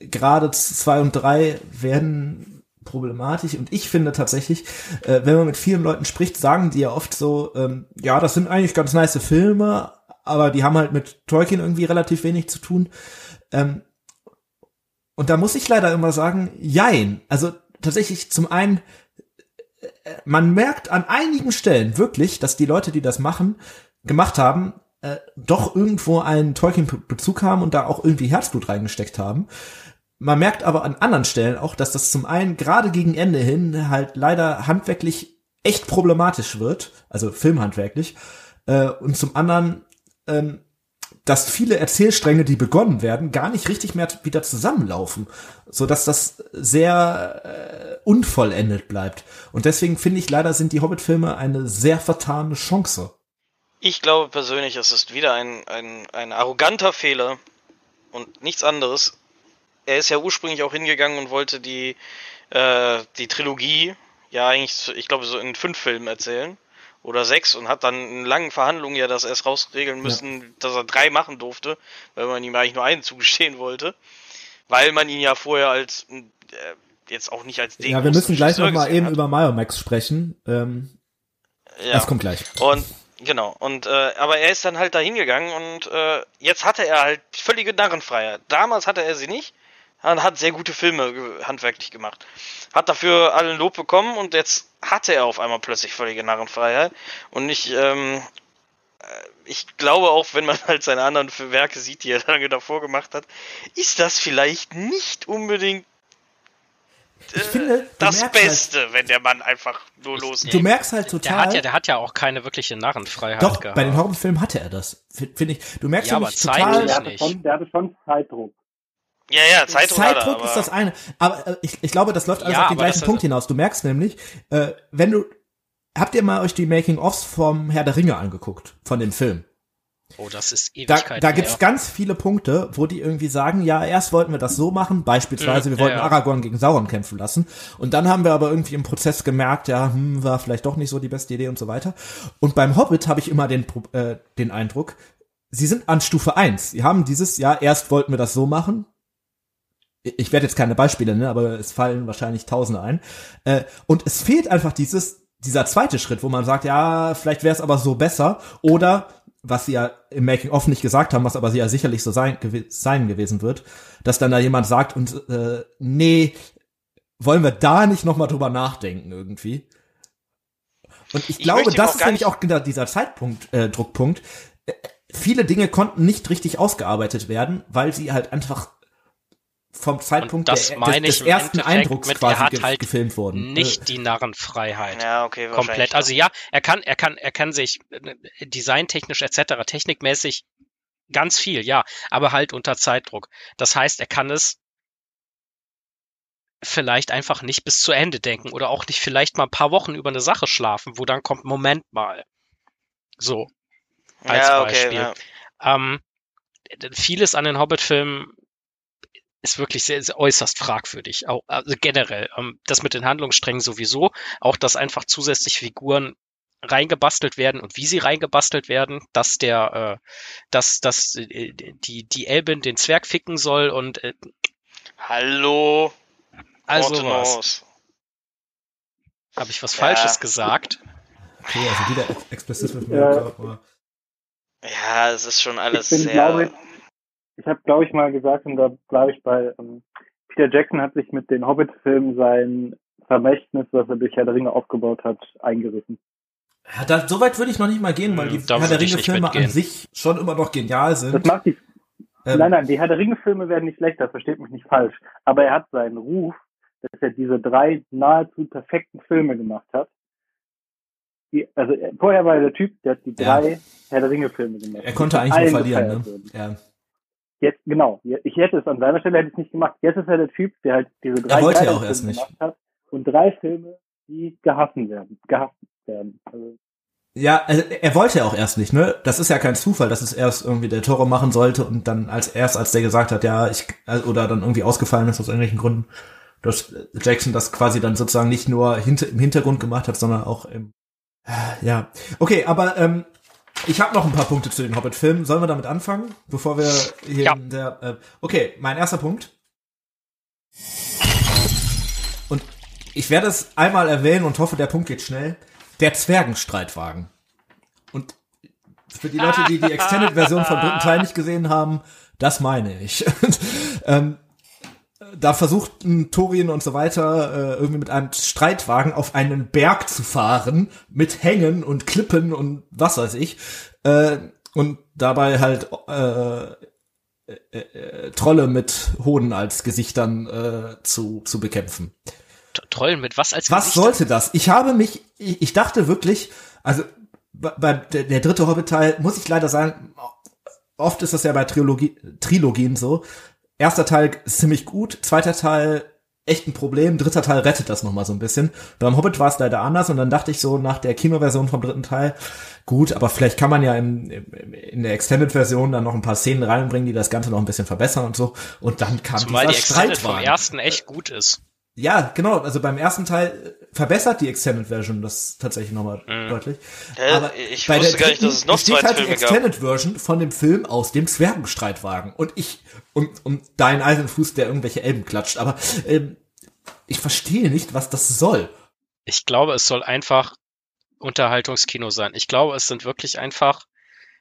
[SPEAKER 4] äh, gerade zwei und drei werden problematisch. Und ich finde tatsächlich, äh, wenn man mit vielen Leuten spricht, sagen die ja oft so, ähm, ja, das sind eigentlich ganz nice Filme, aber die haben halt mit Tolkien irgendwie relativ wenig zu tun. Ähm, und da muss ich leider immer sagen, jein. Also tatsächlich zum einen, äh, man merkt an einigen Stellen wirklich, dass die Leute, die das machen, gemacht haben, äh, doch irgendwo einen Tolkien-Bezug haben und da auch irgendwie Herzblut reingesteckt haben. Man merkt aber an anderen Stellen auch, dass das zum einen gerade gegen Ende hin halt leider handwerklich echt problematisch wird, also filmhandwerklich, äh, und zum anderen, ähm, dass viele Erzählstränge, die begonnen werden, gar nicht richtig mehr wieder zusammenlaufen, so dass das sehr äh, unvollendet bleibt. Und deswegen finde ich leider sind die Hobbit-Filme eine sehr vertane Chance.
[SPEAKER 7] Ich glaube persönlich, es ist wieder ein, ein, ein arroganter Fehler und nichts anderes. Er ist ja ursprünglich auch hingegangen und wollte die, äh, die Trilogie, ja eigentlich, ich glaube, so in fünf Filmen erzählen. Oder sechs und hat dann in langen Verhandlungen ja das erst rausregeln müssen, dass er drei machen durfte, weil man ihm eigentlich nur einen zugestehen wollte. Weil man ihn ja vorher als äh, jetzt auch nicht als den
[SPEAKER 4] Ja, wir müssen gleich
[SPEAKER 7] Regisseur
[SPEAKER 4] noch mal
[SPEAKER 7] gesehen
[SPEAKER 4] eben
[SPEAKER 7] hat.
[SPEAKER 4] über Myomax sprechen. Ähm,
[SPEAKER 7] Ja.
[SPEAKER 4] Das kommt gleich.
[SPEAKER 7] Und genau, und äh, aber er ist dann halt da hingegangen und äh, jetzt hatte er halt völlige Narrenfreiheit. Damals hatte er sie nicht, und hat sehr gute Filme handwerklich gemacht. Hat dafür allen Lob bekommen und jetzt hatte er auf einmal plötzlich völlige Narrenfreiheit. Und ich, ähm, äh, ich glaube auch, wenn man halt seine anderen Werke sieht, die er lange davor gemacht hat, ist das vielleicht nicht unbedingt
[SPEAKER 4] Ich finde, du
[SPEAKER 7] das
[SPEAKER 4] halt-
[SPEAKER 7] Beste, wenn der Mann einfach nur los.
[SPEAKER 4] Du merkst halt
[SPEAKER 5] Der
[SPEAKER 4] total.
[SPEAKER 5] hat ja, der hat ja auch keine wirkliche Narrenfreiheit
[SPEAKER 4] doch,
[SPEAKER 5] gehabt.
[SPEAKER 4] bei den Horrorfilmen hatte er das. Finde ich. Du merkst
[SPEAKER 5] Ja, zeitlich
[SPEAKER 4] total.
[SPEAKER 6] Der hatte,
[SPEAKER 5] nicht.
[SPEAKER 6] schon, der hatte schon Zeitdruck.
[SPEAKER 7] Ja, ja, Zeitdruck,
[SPEAKER 4] Zeitdruck ist das eine. Aber äh, ich, ich glaube, das läuft alles
[SPEAKER 5] Ja,
[SPEAKER 4] auf den gleichen Punkt hinaus. Du merkst nämlich, äh, wenn du. Habt ihr mal euch die Making-ofs vom Herr der Ringe angeguckt? Von dem Film?
[SPEAKER 5] Oh, das ist
[SPEAKER 4] Da,
[SPEAKER 5] Ewigkeit.
[SPEAKER 4] da gibt's ganz viele Punkte, wo die irgendwie sagen, ja, erst wollten wir das so machen, beispielsweise,
[SPEAKER 5] Mhm,
[SPEAKER 4] wir wollten
[SPEAKER 5] ja, ja.
[SPEAKER 4] Aragorn gegen Sauron kämpfen lassen. Und dann haben wir aber irgendwie im Prozess gemerkt, ja, hm, war vielleicht doch nicht so die beste Idee und so weiter. Und beim Hobbit habe ich immer den, äh, den Eindruck, sie sind an Stufe eins. Sie haben dieses, ja, erst wollten wir das so machen. Ich werde jetzt keine Beispiele, ne, aber es fallen wahrscheinlich Tausende ein. Äh, und es fehlt einfach dieses, dieser zweite Schritt, wo man sagt, ja, vielleicht wäre es aber so besser. Oder, was sie ja im Making-of nicht gesagt haben, was aber sie ja sicherlich so sein, gew sein gewesen wird, dass dann da jemand sagt und, äh, nee, wollen wir da nicht nochmal drüber nachdenken irgendwie? Und ich
[SPEAKER 7] Ich
[SPEAKER 4] glaube, das ist nämlich auch genau dieser Zeitpunkt, äh, Druckpunkt. Äh, viele Dinge konnten nicht richtig ausgearbeitet werden, weil sie halt einfach vom Zeitpunkt
[SPEAKER 5] das
[SPEAKER 4] der,
[SPEAKER 5] meine
[SPEAKER 4] des,
[SPEAKER 5] ich
[SPEAKER 4] des ersten
[SPEAKER 5] Endeffekt
[SPEAKER 4] Eindrucks
[SPEAKER 5] mit,
[SPEAKER 4] quasi
[SPEAKER 5] er hat
[SPEAKER 4] ge
[SPEAKER 5] halt
[SPEAKER 4] gefilmt wurden.
[SPEAKER 5] nicht die Narrenfreiheit.
[SPEAKER 7] Ja, okay,
[SPEAKER 5] komplett. Also ja, er kann, er kann, er kann sich äh, designtechnisch etc., technikmäßig ganz viel, ja, aber halt unter Zeitdruck. Das heißt, er kann es vielleicht einfach nicht bis zu Ende denken oder auch nicht vielleicht mal ein paar Wochen über eine Sache schlafen, wo dann kommt, Moment mal. So, als
[SPEAKER 7] ja, okay,
[SPEAKER 5] Beispiel.
[SPEAKER 7] ja.
[SPEAKER 5] Ähm, vieles an den Hobbit-Filmen ist wirklich sehr, sehr äußerst fragwürdig. Auch, also generell. Ähm, das mit den Handlungssträngen sowieso. Auch, dass einfach zusätzlich Figuren reingebastelt werden und wie sie reingebastelt werden, dass der, äh, dass, dass äh, die, die Elbin den Zwerg ficken soll und äh,
[SPEAKER 7] Hallo,
[SPEAKER 5] also was. Habe ich was
[SPEAKER 7] Ja.
[SPEAKER 5] Falsches gesagt?
[SPEAKER 4] Okay, also wieder ex mir.
[SPEAKER 6] Ja.
[SPEAKER 7] Ja, es ist schon alles
[SPEAKER 6] ich bin,
[SPEAKER 7] sehr.
[SPEAKER 6] glaube ich, habe, glaube ich, mal gesagt, und da bleibe ich bei, ähm, Peter Jackson hat sich mit den Hobbit-Filmen sein Vermächtnis, was er durch Herr der Ringe aufgebaut hat, eingerissen.
[SPEAKER 4] Ja, da, so weit würde ich noch nicht mal gehen, weil
[SPEAKER 5] Hm,
[SPEAKER 4] die
[SPEAKER 5] da
[SPEAKER 4] Herr der Ringe-Filme an sich schon immer noch genial
[SPEAKER 6] Das
[SPEAKER 4] sind.
[SPEAKER 6] macht die,
[SPEAKER 4] Ähm,
[SPEAKER 6] nein, nein, die Herr der Ringe-Filme werden nicht schlechter, versteht mich nicht falsch. Aber er hat seinen Ruf, dass er diese drei nahezu perfekten Filme gemacht hat. Die, also er, vorher war er der Typ, der hat die
[SPEAKER 4] Ja.
[SPEAKER 6] drei Herr der Ringe-Filme gemacht.
[SPEAKER 4] Er konnte
[SPEAKER 6] die
[SPEAKER 4] eigentlich nur verlieren, ne? Ja.
[SPEAKER 6] Jetzt, genau. Ich hätte es an seiner Stelle hätte ich es nicht gemacht. Jetzt ist er der Typ, der halt diese drei
[SPEAKER 4] Er wollte ja auch erst
[SPEAKER 6] Filme
[SPEAKER 4] nicht.
[SPEAKER 6] gemacht hat und drei Filme, die gehassen werden, gehasst werden. Also,
[SPEAKER 4] Ja, also er wollte ja auch erst nicht, ne? Das ist ja kein Zufall, dass es erst irgendwie der Toro machen sollte und dann als erst, als der gesagt hat, ja, ich, oder dann irgendwie ausgefallen ist aus irgendwelchen Gründen, dass Jackson das quasi dann sozusagen nicht nur hinter, im Hintergrund gemacht hat, sondern auch im, ja. Okay, aber, ähm, ich habe noch ein paar Punkte zu den Hobbit-Filmen. Sollen wir damit anfangen, bevor wir hier
[SPEAKER 5] Ja.
[SPEAKER 4] in der, äh, okay, mein erster Punkt. Und ich werde es einmal erwähnen und hoffe, der Punkt geht schnell. Der Zwergenstreitwagen. Und für die Leute, die die Extended-Version vom dritten Teil nicht gesehen haben, das meine ich. ähm, da versuchten Thorin und so weiter äh, irgendwie mit einem Streitwagen auf einen Berg zu fahren mit Hängen und Klippen und was weiß ich äh, und dabei halt äh, äh, äh, Trolle mit Hoden als Gesichtern äh, zu zu bekämpfen.
[SPEAKER 5] Trollen mit was als
[SPEAKER 4] Was
[SPEAKER 5] Gesichter?
[SPEAKER 4] sollte das? Ich habe mich, ich, ich dachte wirklich, also bei, bei der, der dritte Hobbit-Teil muss ich leider sagen, oft ist das ja bei Trilogie, Trilogien so. Erster Teil ziemlich gut, zweiter Teil echt ein Problem, dritter Teil rettet das nochmal so ein bisschen. Beim Hobbit war es leider anders und dann dachte ich so nach der Kinoversion vom dritten Teil, gut, aber vielleicht kann man ja im, in der Extended-Version dann noch ein paar Szenen reinbringen, die das Ganze noch ein bisschen verbessern und so. Und dann kam
[SPEAKER 5] Zumal die
[SPEAKER 4] dieser
[SPEAKER 5] Extended vom
[SPEAKER 4] Streitwagen.
[SPEAKER 5] ersten echt gut ist.
[SPEAKER 4] Ja, genau. Also beim ersten Teil äh, verbessert die Extended Version das tatsächlich nochmal
[SPEAKER 5] Mhm.
[SPEAKER 4] deutlich.
[SPEAKER 7] Hä? ich wusste gar nicht, dass es noch
[SPEAKER 4] steht
[SPEAKER 7] zwei
[SPEAKER 4] halt die
[SPEAKER 7] Filme gab.
[SPEAKER 4] Extended Version von dem Film aus dem Zwergenstreitwagen. Und ich, und, und dein Eisenfuß, der irgendwelche Elben klatscht. Aber ähm, ich verstehe nicht, was das soll.
[SPEAKER 5] Ich glaube, es soll einfach Unterhaltungskino sein. Ich glaube, es sind wirklich einfach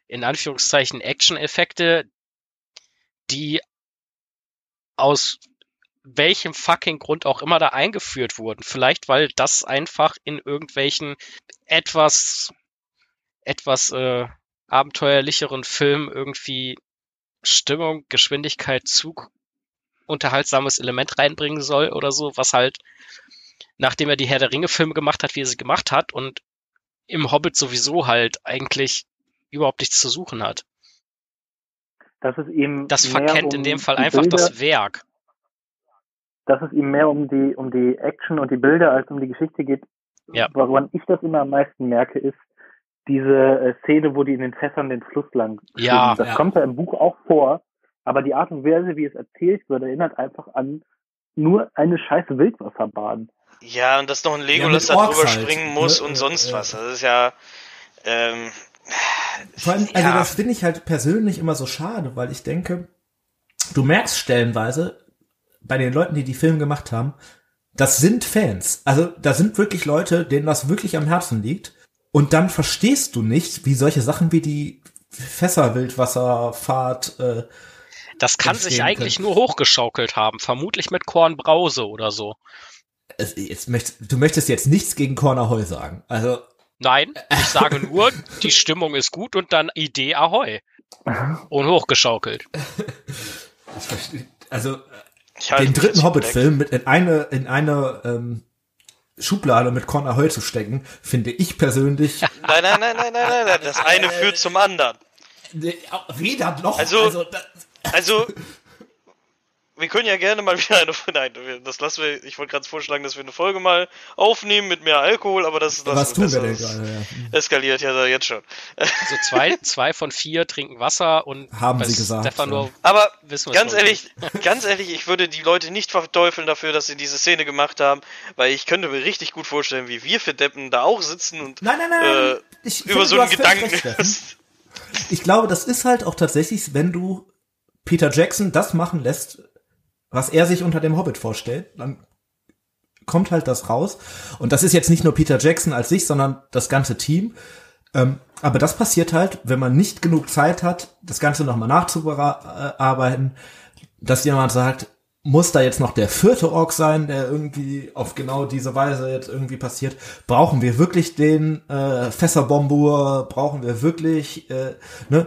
[SPEAKER 5] in Anführungszeichen Action-Effekte, die aus welchem fucking Grund auch immer da eingeführt wurden. Vielleicht, weil das einfach in irgendwelchen etwas, etwas äh, abenteuerlicheren Filmen irgendwie Stimmung, Geschwindigkeit, Zug, unterhaltsames Element reinbringen soll oder so, was halt, nachdem er die Herr der Ringe-Filme gemacht hat, wie er sie gemacht hat und im Hobbit sowieso halt eigentlich überhaupt nichts zu suchen hat.
[SPEAKER 6] Das ist ihm
[SPEAKER 5] Das verkennt
[SPEAKER 6] um
[SPEAKER 5] in dem Fall einfach
[SPEAKER 6] Bilder,
[SPEAKER 5] das Werk.
[SPEAKER 6] Dass es ihm mehr um die um die Action und die Bilder als um die Geschichte geht.
[SPEAKER 5] Ja.
[SPEAKER 6] Woran ich das immer am meisten merke, ist diese äh, Szene, wo die in den Fässern den Fluss lang schwimmen.
[SPEAKER 5] Ja.
[SPEAKER 6] Das
[SPEAKER 4] Ja.
[SPEAKER 6] kommt ja im Buch auch vor, aber die Art und Weise, wie es erzählt wird, erinnert einfach an nur eine scheiße Wildwasserbahn.
[SPEAKER 7] Ja, und dass noch ein Legolas
[SPEAKER 4] mit
[SPEAKER 7] da drüber
[SPEAKER 4] halt,
[SPEAKER 7] springen
[SPEAKER 4] ne?
[SPEAKER 7] muss und
[SPEAKER 4] Äh,
[SPEAKER 7] sonst was. Das ist ja. Ähm,
[SPEAKER 4] Vor allem, also
[SPEAKER 7] ja.
[SPEAKER 4] das finde ich halt persönlich immer so schade, weil ich denke, du merkst stellenweise bei den Leuten, die die Filme gemacht haben, das sind Fans. Also da sind wirklich Leute, denen das wirklich am Herzen liegt. Und dann verstehst du nicht, wie solche Sachen wie die Fässerwildwasserfahrt, äh,
[SPEAKER 5] Das kann sich eigentlich
[SPEAKER 4] können.
[SPEAKER 5] nur hochgeschaukelt haben, vermutlich mit Kornbrause oder so.
[SPEAKER 4] jetzt möcht, du möchtest jetzt nichts gegen Corner Heu sagen. Also
[SPEAKER 5] Nein, ich sage nur, die Stimmung ist gut und dann Idee Ahoi. Und hochgeschaukelt.
[SPEAKER 4] ich verstehe, also den dritten Hobbit-Film mit in eine in eine ähm, Schublade mit Corner Heu zu stecken, finde ich persönlich
[SPEAKER 7] Nein, nein, nein, nein, nein, nein, nein. Das eine führt zum anderen.
[SPEAKER 4] Nee, weder noch.
[SPEAKER 7] Also-
[SPEAKER 4] da,
[SPEAKER 7] Also, wir können ja gerne mal wieder eine. Nein, das lassen wir. Ich wollte gerade vorschlagen, dass wir eine Folge mal aufnehmen mit mehr Alkohol, aber das, das
[SPEAKER 4] was tun wir denn
[SPEAKER 7] Das
[SPEAKER 4] gerade? Ja.
[SPEAKER 7] Eskaliert ja jetzt schon.
[SPEAKER 5] Also zwei, zwei von vier trinken Wasser und
[SPEAKER 4] Haben sie gesagt,
[SPEAKER 5] Stefano
[SPEAKER 7] Aber
[SPEAKER 5] wissen wir
[SPEAKER 7] ganz ehrlich, ganz ehrlich, ich würde die Leute nicht verteufeln dafür, dass sie diese Szene gemacht haben, weil ich könnte mir richtig gut vorstellen, wie wir für Deppen da auch sitzen und
[SPEAKER 4] Nein, nein, nein.
[SPEAKER 7] Äh,
[SPEAKER 4] ich
[SPEAKER 7] über
[SPEAKER 4] finde,
[SPEAKER 7] so einen Gedanken.
[SPEAKER 4] Ich glaube, das ist halt auch tatsächlich, wenn du Peter Jackson das machen lässt, was er sich unter dem Hobbit vorstellt, dann kommt halt das raus. Und das ist jetzt nicht nur Peter Jackson als sich, sondern das ganze Team. Ähm, aber das passiert halt, wenn man nicht genug Zeit hat, das Ganze nochmal nachzuarbeiten, dass jemand sagt, muss da jetzt noch der vierte Ork sein, der irgendwie auf genau diese Weise jetzt irgendwie passiert? Brauchen wir wirklich den äh, Fässerbombur? Brauchen wir wirklich, äh, ne?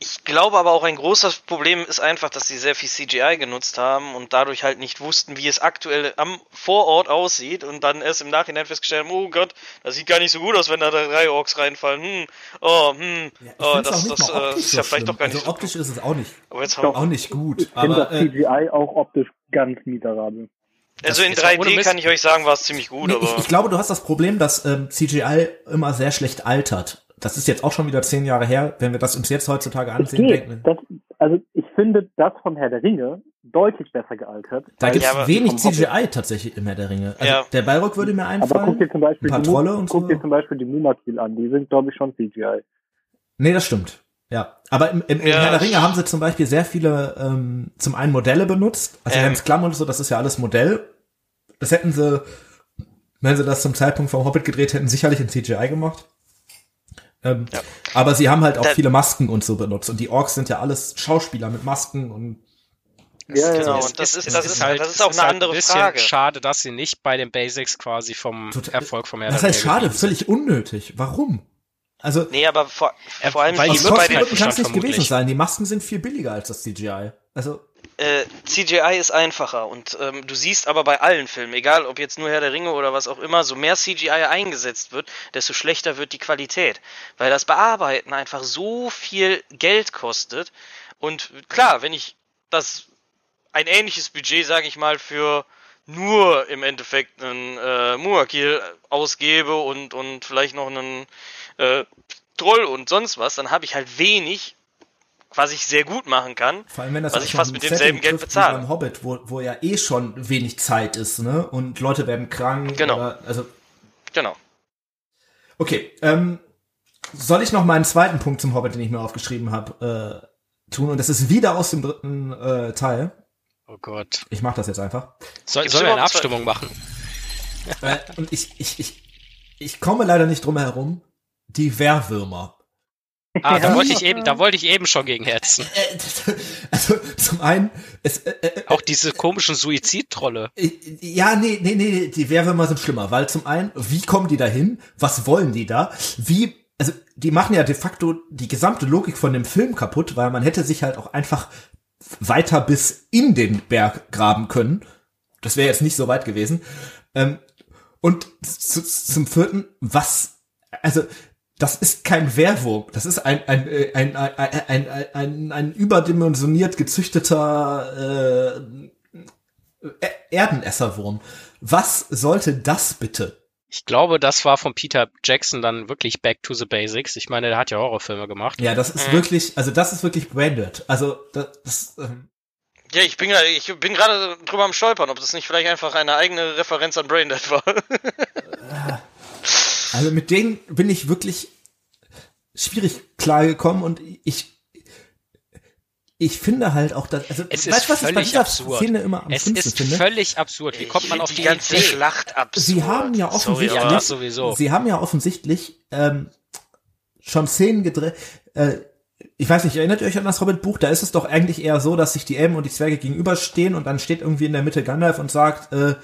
[SPEAKER 7] Ich glaube aber auch ein großes Problem ist einfach, dass sie sehr viel CGI genutzt haben und dadurch halt nicht wussten, wie es aktuell am Vorort aussieht und dann erst im Nachhinein festgestellt haben, oh Gott, das sieht gar nicht so gut aus, wenn da drei Orks reinfallen. Hm, oh, hm,
[SPEAKER 4] Ja,
[SPEAKER 7] oh, das,
[SPEAKER 4] auch nicht
[SPEAKER 7] das
[SPEAKER 4] mal
[SPEAKER 7] äh,
[SPEAKER 4] optisch
[SPEAKER 7] ist
[SPEAKER 4] so
[SPEAKER 7] ja vielleicht
[SPEAKER 4] schlimm.
[SPEAKER 7] doch gar nicht
[SPEAKER 4] Also
[SPEAKER 7] so
[SPEAKER 4] optisch ist es auch nicht,
[SPEAKER 7] Aber jetzt haben
[SPEAKER 4] auch nicht gut.
[SPEAKER 6] Ich finde
[SPEAKER 4] Aber
[SPEAKER 6] das
[SPEAKER 4] äh,
[SPEAKER 6] CGI auch optisch ganz miserabel.
[SPEAKER 7] Also in
[SPEAKER 5] ist auch ohne
[SPEAKER 7] 3D
[SPEAKER 5] Mist.
[SPEAKER 7] kann ich euch sagen, war es ziemlich gut,
[SPEAKER 4] nee,
[SPEAKER 7] aber
[SPEAKER 4] ich, ich glaube, du hast das Problem, dass ähm, CGI immer sehr schlecht altert. Das ist jetzt auch schon wieder zehn Jahre her, wenn wir das uns jetzt heutzutage
[SPEAKER 6] Es
[SPEAKER 4] ansehen.
[SPEAKER 6] geht.
[SPEAKER 4] denken,
[SPEAKER 6] Das, also ich finde das von Herr der Ringe deutlich besser gealtert.
[SPEAKER 4] Da
[SPEAKER 6] weil-
[SPEAKER 4] gibt's
[SPEAKER 7] Ja,
[SPEAKER 4] wenig. CGI tatsächlich im Herr der Ringe. Also
[SPEAKER 7] Ja.
[SPEAKER 4] der Balrog würde mir
[SPEAKER 6] Aber guck dir
[SPEAKER 4] einfallen.
[SPEAKER 6] zum Beispiel
[SPEAKER 4] ein paar
[SPEAKER 6] die
[SPEAKER 4] Trolle und
[SPEAKER 6] guck
[SPEAKER 4] so.
[SPEAKER 6] dir zum Beispiel die Mumakil an. Die sind, glaube ich, schon CGI.
[SPEAKER 4] Nee, das stimmt. Ja, aber im, im, im
[SPEAKER 7] Ja.
[SPEAKER 4] Herr der Ringe haben sie zum Beispiel sehr viele, ähm, zum einen Modelle benutzt. Also
[SPEAKER 7] Ähm.
[SPEAKER 4] Klamm und so, das ist ja alles Modell. Das hätten sie, wenn sie das zum Zeitpunkt vom Hobbit gedreht hätten, sicherlich in CGI gemacht. Ähm,
[SPEAKER 7] Ja.
[SPEAKER 4] Aber sie haben halt auch
[SPEAKER 7] Da-
[SPEAKER 4] viele Masken und so benutzt. Und die Orks sind ja alles Schauspieler mit Masken und
[SPEAKER 6] Ja, ja,
[SPEAKER 7] Genau, und das ist- das ist-
[SPEAKER 5] halt,
[SPEAKER 7] das ist auch eine
[SPEAKER 5] halt
[SPEAKER 7] andere
[SPEAKER 5] ein bisschen
[SPEAKER 7] Frage.
[SPEAKER 5] schade, dass sie nicht bei den Basics quasi vom
[SPEAKER 4] Total-
[SPEAKER 5] Erfolg vom Herr
[SPEAKER 4] das heißt schade, völlig unnötig. Warum? Also
[SPEAKER 7] nee, aber vor, vor allem
[SPEAKER 5] weil die
[SPEAKER 7] bei den,
[SPEAKER 4] kann es nicht gewesen sein. Die Masken sind viel billiger als das CGI. Also
[SPEAKER 7] äh, CGI ist einfacher und ähm, du siehst aber bei allen Filmen, egal ob jetzt nur Herr der Ringe oder was auch immer, so mehr CGI eingesetzt wird, desto schlechter wird die Qualität, weil das Bearbeiten einfach so viel Geld kostet und klar, wenn ich das ein ähnliches Budget, sage ich mal, für nur im Endeffekt einen äh, Muakil ausgebe und, und vielleicht noch einen äh, Troll und sonst was, dann habe ich halt wenig, was ich sehr gut machen kann.
[SPEAKER 4] Vor allem, wenn das
[SPEAKER 7] Was ich fast mit demselben Geld bezahle.
[SPEAKER 4] Beim Hobbit, wo, wo ja eh schon wenig Zeit ist, ne? Und Leute werden krank.
[SPEAKER 7] Genau.
[SPEAKER 4] Oder, also,
[SPEAKER 7] Genau.
[SPEAKER 4] okay. Ähm, soll ich noch meinen zweiten Punkt zum Hobbit, den ich mir aufgeschrieben habe, äh, tun? Und das ist wieder aus dem dritten äh, Teil.
[SPEAKER 5] Oh Gott.
[SPEAKER 4] Ich mach das jetzt einfach.
[SPEAKER 5] Soll, sollen wir eine Abstimmung machen?
[SPEAKER 4] Äh, und ich, ich, ich, ich komme leider nicht drum herum. Die Wehrwürmer.
[SPEAKER 5] Ah, da wollte ich eben, da wollte ich eben schon gegen hetzen.
[SPEAKER 4] Äh, also zum einen, es, äh, äh,
[SPEAKER 5] Auch diese komischen Suizidtrolle.
[SPEAKER 4] äh, ja, nee, nee, nee, die Wehrwürmer sind schlimmer, weil zum einen, wie kommen die da hin? Was wollen die da? Wie, also die machen ja de facto die gesamte Logik von dem Film kaputt, weil man hätte sich halt auch einfach weiter bis in den Berg graben können. Das wäre jetzt nicht so weit gewesen. Ähm, und zu, zum vierten, was, also das ist kein Wehrwurm, das ist ein ein äh, ein ein ein, ein, ein, ein überdimensioniert gezüchteter äh, E- Erdenesserwurm. Was sollte das bitte?
[SPEAKER 5] Ich glaube, das war von Peter Jackson dann wirklich Back to the Basics. Ich meine, der hat ja Horrorfilme gemacht.
[SPEAKER 4] Ja, das ist
[SPEAKER 7] Mhm.
[SPEAKER 4] wirklich, also das ist wirklich branded. Also das, das ähm,
[SPEAKER 7] Ja, ich bin, gerade- ich bin gerade drüber am Stolpern, ob das nicht vielleicht einfach eine eigene Referenz an Braindead war.
[SPEAKER 4] Also mit denen bin ich wirklich schwierig klargekommen und ich ich finde halt auch, dass also
[SPEAKER 5] Es
[SPEAKER 4] weißt
[SPEAKER 5] ist
[SPEAKER 4] du, was ich bei
[SPEAKER 5] völlig
[SPEAKER 4] dieser
[SPEAKER 5] absurd.
[SPEAKER 4] Szene immer am
[SPEAKER 5] Es ist
[SPEAKER 4] finde?
[SPEAKER 5] völlig absurd. Wie kommt man auf die,
[SPEAKER 7] ganze
[SPEAKER 5] Idee?
[SPEAKER 7] Schlacht absurd.
[SPEAKER 4] Sie haben ja
[SPEAKER 7] Sorry,
[SPEAKER 4] offensichtlich,
[SPEAKER 5] Ja, sowieso.
[SPEAKER 4] sie haben ja offensichtlich ähm, schon Szenen gedreht. Äh, ich weiß nicht, erinnert ihr euch an das Hobbit-Buch? Da ist es doch eigentlich eher so, dass sich die Elben und die Zwerge gegenüberstehen und dann steht irgendwie in der Mitte Gandalf und sagt, äh,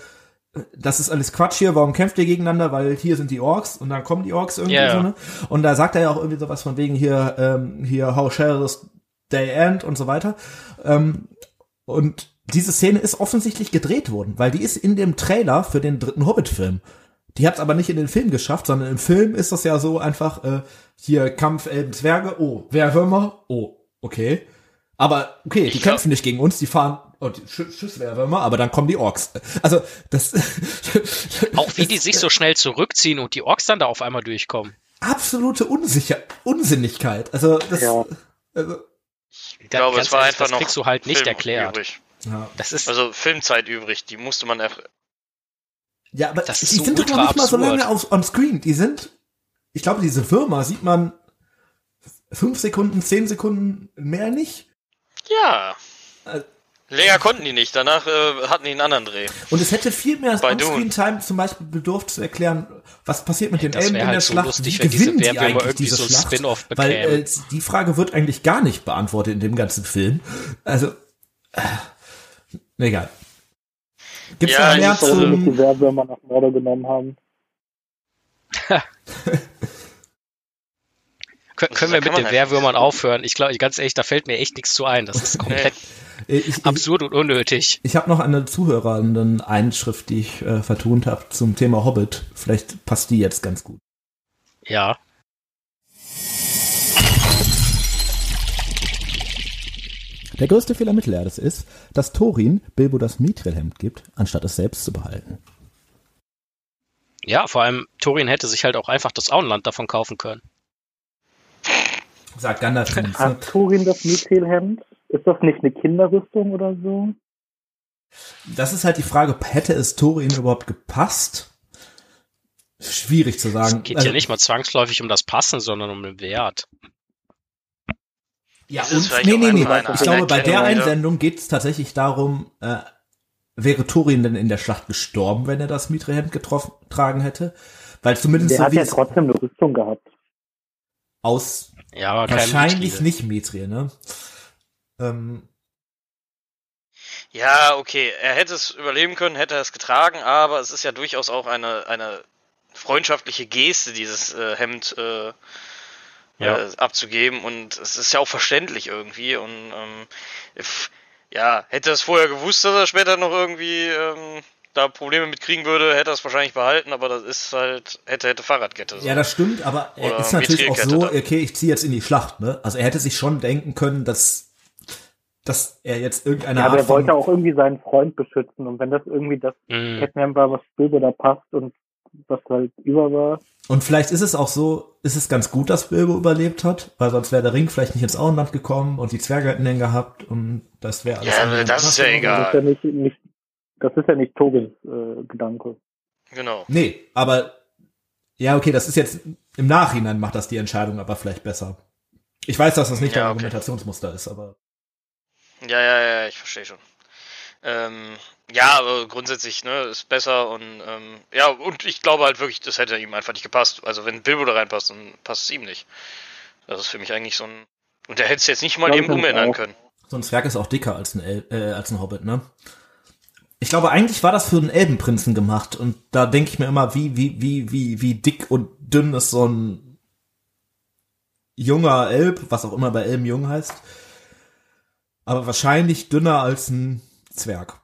[SPEAKER 4] das ist alles Quatsch hier, warum kämpft ihr gegeneinander? Weil hier sind die Orks und dann kommen die Orks irgendwie
[SPEAKER 5] ja.
[SPEAKER 4] so, ne? Und da sagt er ja auch irgendwie sowas von wegen hier, ähm, hier, how shall this day end und so weiter. Ähm, und diese Szene ist offensichtlich gedreht worden, weil die ist in dem Trailer für den dritten Hobbit-Film. Die hat es aber nicht in den Film geschafft, sondern im Film ist das ja so einfach, äh, hier Kampf Elben Zwerge, oh, Wehrwürmer, oh, okay. Aber okay, die
[SPEAKER 7] Ich
[SPEAKER 4] kämpfen nicht gegen uns, die fahren, die Sch Schusswehrwürmer, aber dann kommen die Orks. Also, das.
[SPEAKER 5] Auch wie die sich so schnell zurückziehen und die Orks dann da auf einmal durchkommen.
[SPEAKER 4] Absolute Unsicher Unsinnigkeit. Also, das.
[SPEAKER 6] Ja.
[SPEAKER 4] Also,
[SPEAKER 7] Ich glaube, es war
[SPEAKER 5] ehrlich,
[SPEAKER 7] einfach
[SPEAKER 5] das
[SPEAKER 7] noch
[SPEAKER 5] kriegst du halt nicht
[SPEAKER 7] Film
[SPEAKER 5] erklärt.
[SPEAKER 7] übrig.
[SPEAKER 4] ja.
[SPEAKER 5] Das ist,
[SPEAKER 7] Also Filmzeit übrig, die musste man erf
[SPEAKER 4] Ja, aber
[SPEAKER 5] Das ist
[SPEAKER 4] die
[SPEAKER 5] so
[SPEAKER 4] sind doch noch nicht mal so lange auf, on screen. Die sind, ich glaube, diese Würmer sieht man fünf Sekunden, zehn Sekunden mehr nicht.
[SPEAKER 7] Ja. Länger konnten die nicht, danach äh, hatten die einen anderen Dreh.
[SPEAKER 4] Und es hätte viel mehr
[SPEAKER 7] Bei
[SPEAKER 4] On-Screen-Time zum Beispiel bedurft zu erklären, was passiert mit den
[SPEAKER 5] Das
[SPEAKER 4] Elben in
[SPEAKER 5] halt
[SPEAKER 4] der
[SPEAKER 5] so
[SPEAKER 4] Schlacht,
[SPEAKER 5] lustig,
[SPEAKER 4] wie
[SPEAKER 5] wenn diese
[SPEAKER 4] gewinnen die eigentlich diese
[SPEAKER 5] so
[SPEAKER 4] Schlacht? Weil äh, die Frage wird eigentlich gar nicht beantwortet in dem ganzen Film. Also, äh, egal. Gibt's
[SPEAKER 7] Ja,
[SPEAKER 4] noch mehr zum...
[SPEAKER 6] Werbewürmer nach Morde genommen haben.
[SPEAKER 5] Kön
[SPEAKER 7] Das
[SPEAKER 5] können wir mit den
[SPEAKER 7] einfach
[SPEAKER 5] Wehrwürmern aufhören? Ich glaube, ganz ehrlich, da fällt mir echt nichts zu ein. Das ist komplett
[SPEAKER 4] Ich, ich,
[SPEAKER 5] absurd und unnötig.
[SPEAKER 4] Ich habe noch eine zuhörenden Einschrift, die ich äh, vertont habe zum Thema Hobbit. Vielleicht passt die jetzt ganz gut.
[SPEAKER 5] Ja.
[SPEAKER 4] Der größte Fehler Mittelerdes ist, dass Thorin Bilbo das Mithril-Hemd gibt, anstatt es selbst zu behalten.
[SPEAKER 5] Ja, vor allem Thorin hätte sich halt auch einfach das Auenland davon kaufen können.
[SPEAKER 4] Sagt Gandalf?
[SPEAKER 6] Hat Turin das Mithilhemd? Ist das nicht eine Kinderrüstung oder so?
[SPEAKER 4] Das ist halt die Frage, hätte es Thorin überhaupt gepasst? Schwierig zu
[SPEAKER 5] Es
[SPEAKER 4] sagen.
[SPEAKER 5] geht
[SPEAKER 4] Also,
[SPEAKER 5] ja nicht mal zwangsläufig um das Passen, sondern um den Wert.
[SPEAKER 4] Ja, und, nee, nee, nee.
[SPEAKER 7] eine
[SPEAKER 4] Ich glaube, bei der. Einsendung geht es tatsächlich darum, äh, wäre Thorin denn in der Schlacht gestorben, wenn er das Mithril-Hemd getroffen, tragen hätte? Weil zumindest
[SPEAKER 6] Der
[SPEAKER 4] so
[SPEAKER 6] hat ja
[SPEAKER 4] es
[SPEAKER 6] trotzdem eine Rüstung gehabt.
[SPEAKER 4] aus
[SPEAKER 5] Ja,
[SPEAKER 4] Wahrscheinlich
[SPEAKER 5] Mithril.
[SPEAKER 4] nicht Mithril, ne? Ähm,
[SPEAKER 7] Ja, okay, er hätte es überleben können, hätte er es getragen, aber es ist ja durchaus auch eine, eine freundschaftliche Geste, dieses äh, Hemd äh,
[SPEAKER 5] Ja.
[SPEAKER 7] äh, abzugeben und es ist ja auch verständlich irgendwie und ähm, if, ja, hätte er es vorher gewusst, dass er später noch irgendwie ähm, da Probleme mit kriegen würde, hätte er es wahrscheinlich behalten, aber das ist halt, hätte, hätte Fahrradkette. So.
[SPEAKER 4] ja, das stimmt, aber er
[SPEAKER 7] Oder
[SPEAKER 4] ist natürlich auch so,
[SPEAKER 7] dann.
[SPEAKER 4] okay, ich ziehe jetzt in die Schlacht, ne? Also er hätte sich schon denken können, dass, dass er jetzt irgendeine
[SPEAKER 6] Ja, aber
[SPEAKER 4] Art
[SPEAKER 6] er wollte
[SPEAKER 4] von,
[SPEAKER 6] auch irgendwie seinen Freund beschützen und wenn das irgendwie das
[SPEAKER 5] Mhm.
[SPEAKER 6] Catnam war, was Bilbo da passt und was halt über war,
[SPEAKER 4] Und vielleicht ist es auch so, ist es ganz gut, dass Bilbo überlebt hat, weil sonst wäre der Ring vielleicht nicht ins Auenland gekommen und die Zwerge hätten den gehabt und das wäre alles.
[SPEAKER 7] Ja, das ist ja
[SPEAKER 4] geworden.
[SPEAKER 6] das ist ja nicht, nicht das ist ja nicht Togins äh, Gedanke.
[SPEAKER 7] Genau.
[SPEAKER 4] Nee, aber ja, okay, das ist jetzt im Nachhinein macht das die Entscheidung aber vielleicht besser. Ich weiß, dass das nicht
[SPEAKER 7] Ja,
[SPEAKER 4] ein
[SPEAKER 7] okay.
[SPEAKER 4] Argumentationsmuster ist, aber
[SPEAKER 7] Ja, ja, ja, ich verstehe schon. Ähm, ja, aber grundsätzlich, ne, ist besser und ähm, ja, und ich glaube halt wirklich, das hätte ihm einfach nicht gepasst. Also wenn Bilbo da reinpasst, dann passt es ihm nicht. Das ist für mich eigentlich so ein. Und der hätte es jetzt nicht mal eben umändern
[SPEAKER 6] auch.
[SPEAKER 7] können.
[SPEAKER 4] So ein Zwerg ist auch dicker als ein, El äh, als ein Hobbit, ne? Ich glaube, eigentlich war das für einen Elbenprinzen gemacht. Und da denke ich mir immer, wie, wie, wie, wie, wie dick und dünn ist so ein junger Elb, was auch immer bei Elben jung heißt. Aber wahrscheinlich dünner als ein Zwerg.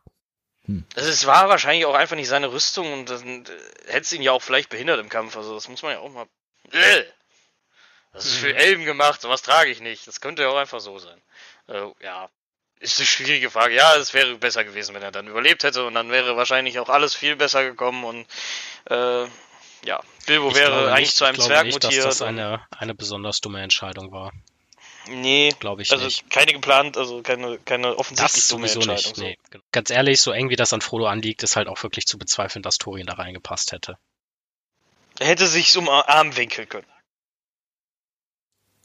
[SPEAKER 7] Also es war wahrscheinlich auch einfach nicht seine Rüstung und dann äh, hätte es ihn ja auch vielleicht behindert im Kampf. Also das muss man ja auch mal. Äh, Das ist für Elben gemacht, sowas trage ich nicht. Das könnte ja auch einfach so sein. Äh, ja. Ist eine schwierige Frage. Ja, es wäre besser gewesen, wenn er dann überlebt hätte und dann wäre wahrscheinlich auch alles viel besser gekommen und äh, ja, Bilbo
[SPEAKER 5] Ich
[SPEAKER 7] wäre eigentlich
[SPEAKER 5] nicht,
[SPEAKER 7] zu einem
[SPEAKER 5] ich glaube
[SPEAKER 7] Zwerg
[SPEAKER 5] nicht,
[SPEAKER 7] mutiert.
[SPEAKER 5] dass das eine, eine besonders dumme Entscheidung war.
[SPEAKER 7] Nee,
[SPEAKER 5] Glaube ich
[SPEAKER 7] also
[SPEAKER 5] nicht.
[SPEAKER 7] keine geplant, also keine, keine offensichtlich
[SPEAKER 5] Das sowieso nicht. Nee. Ganz ehrlich, so eng wie das an Frodo anliegt, ist halt auch wirklich zu bezweifeln, dass Thorin da reingepasst hätte.
[SPEAKER 7] Er hätte sich um Arm winkeln können.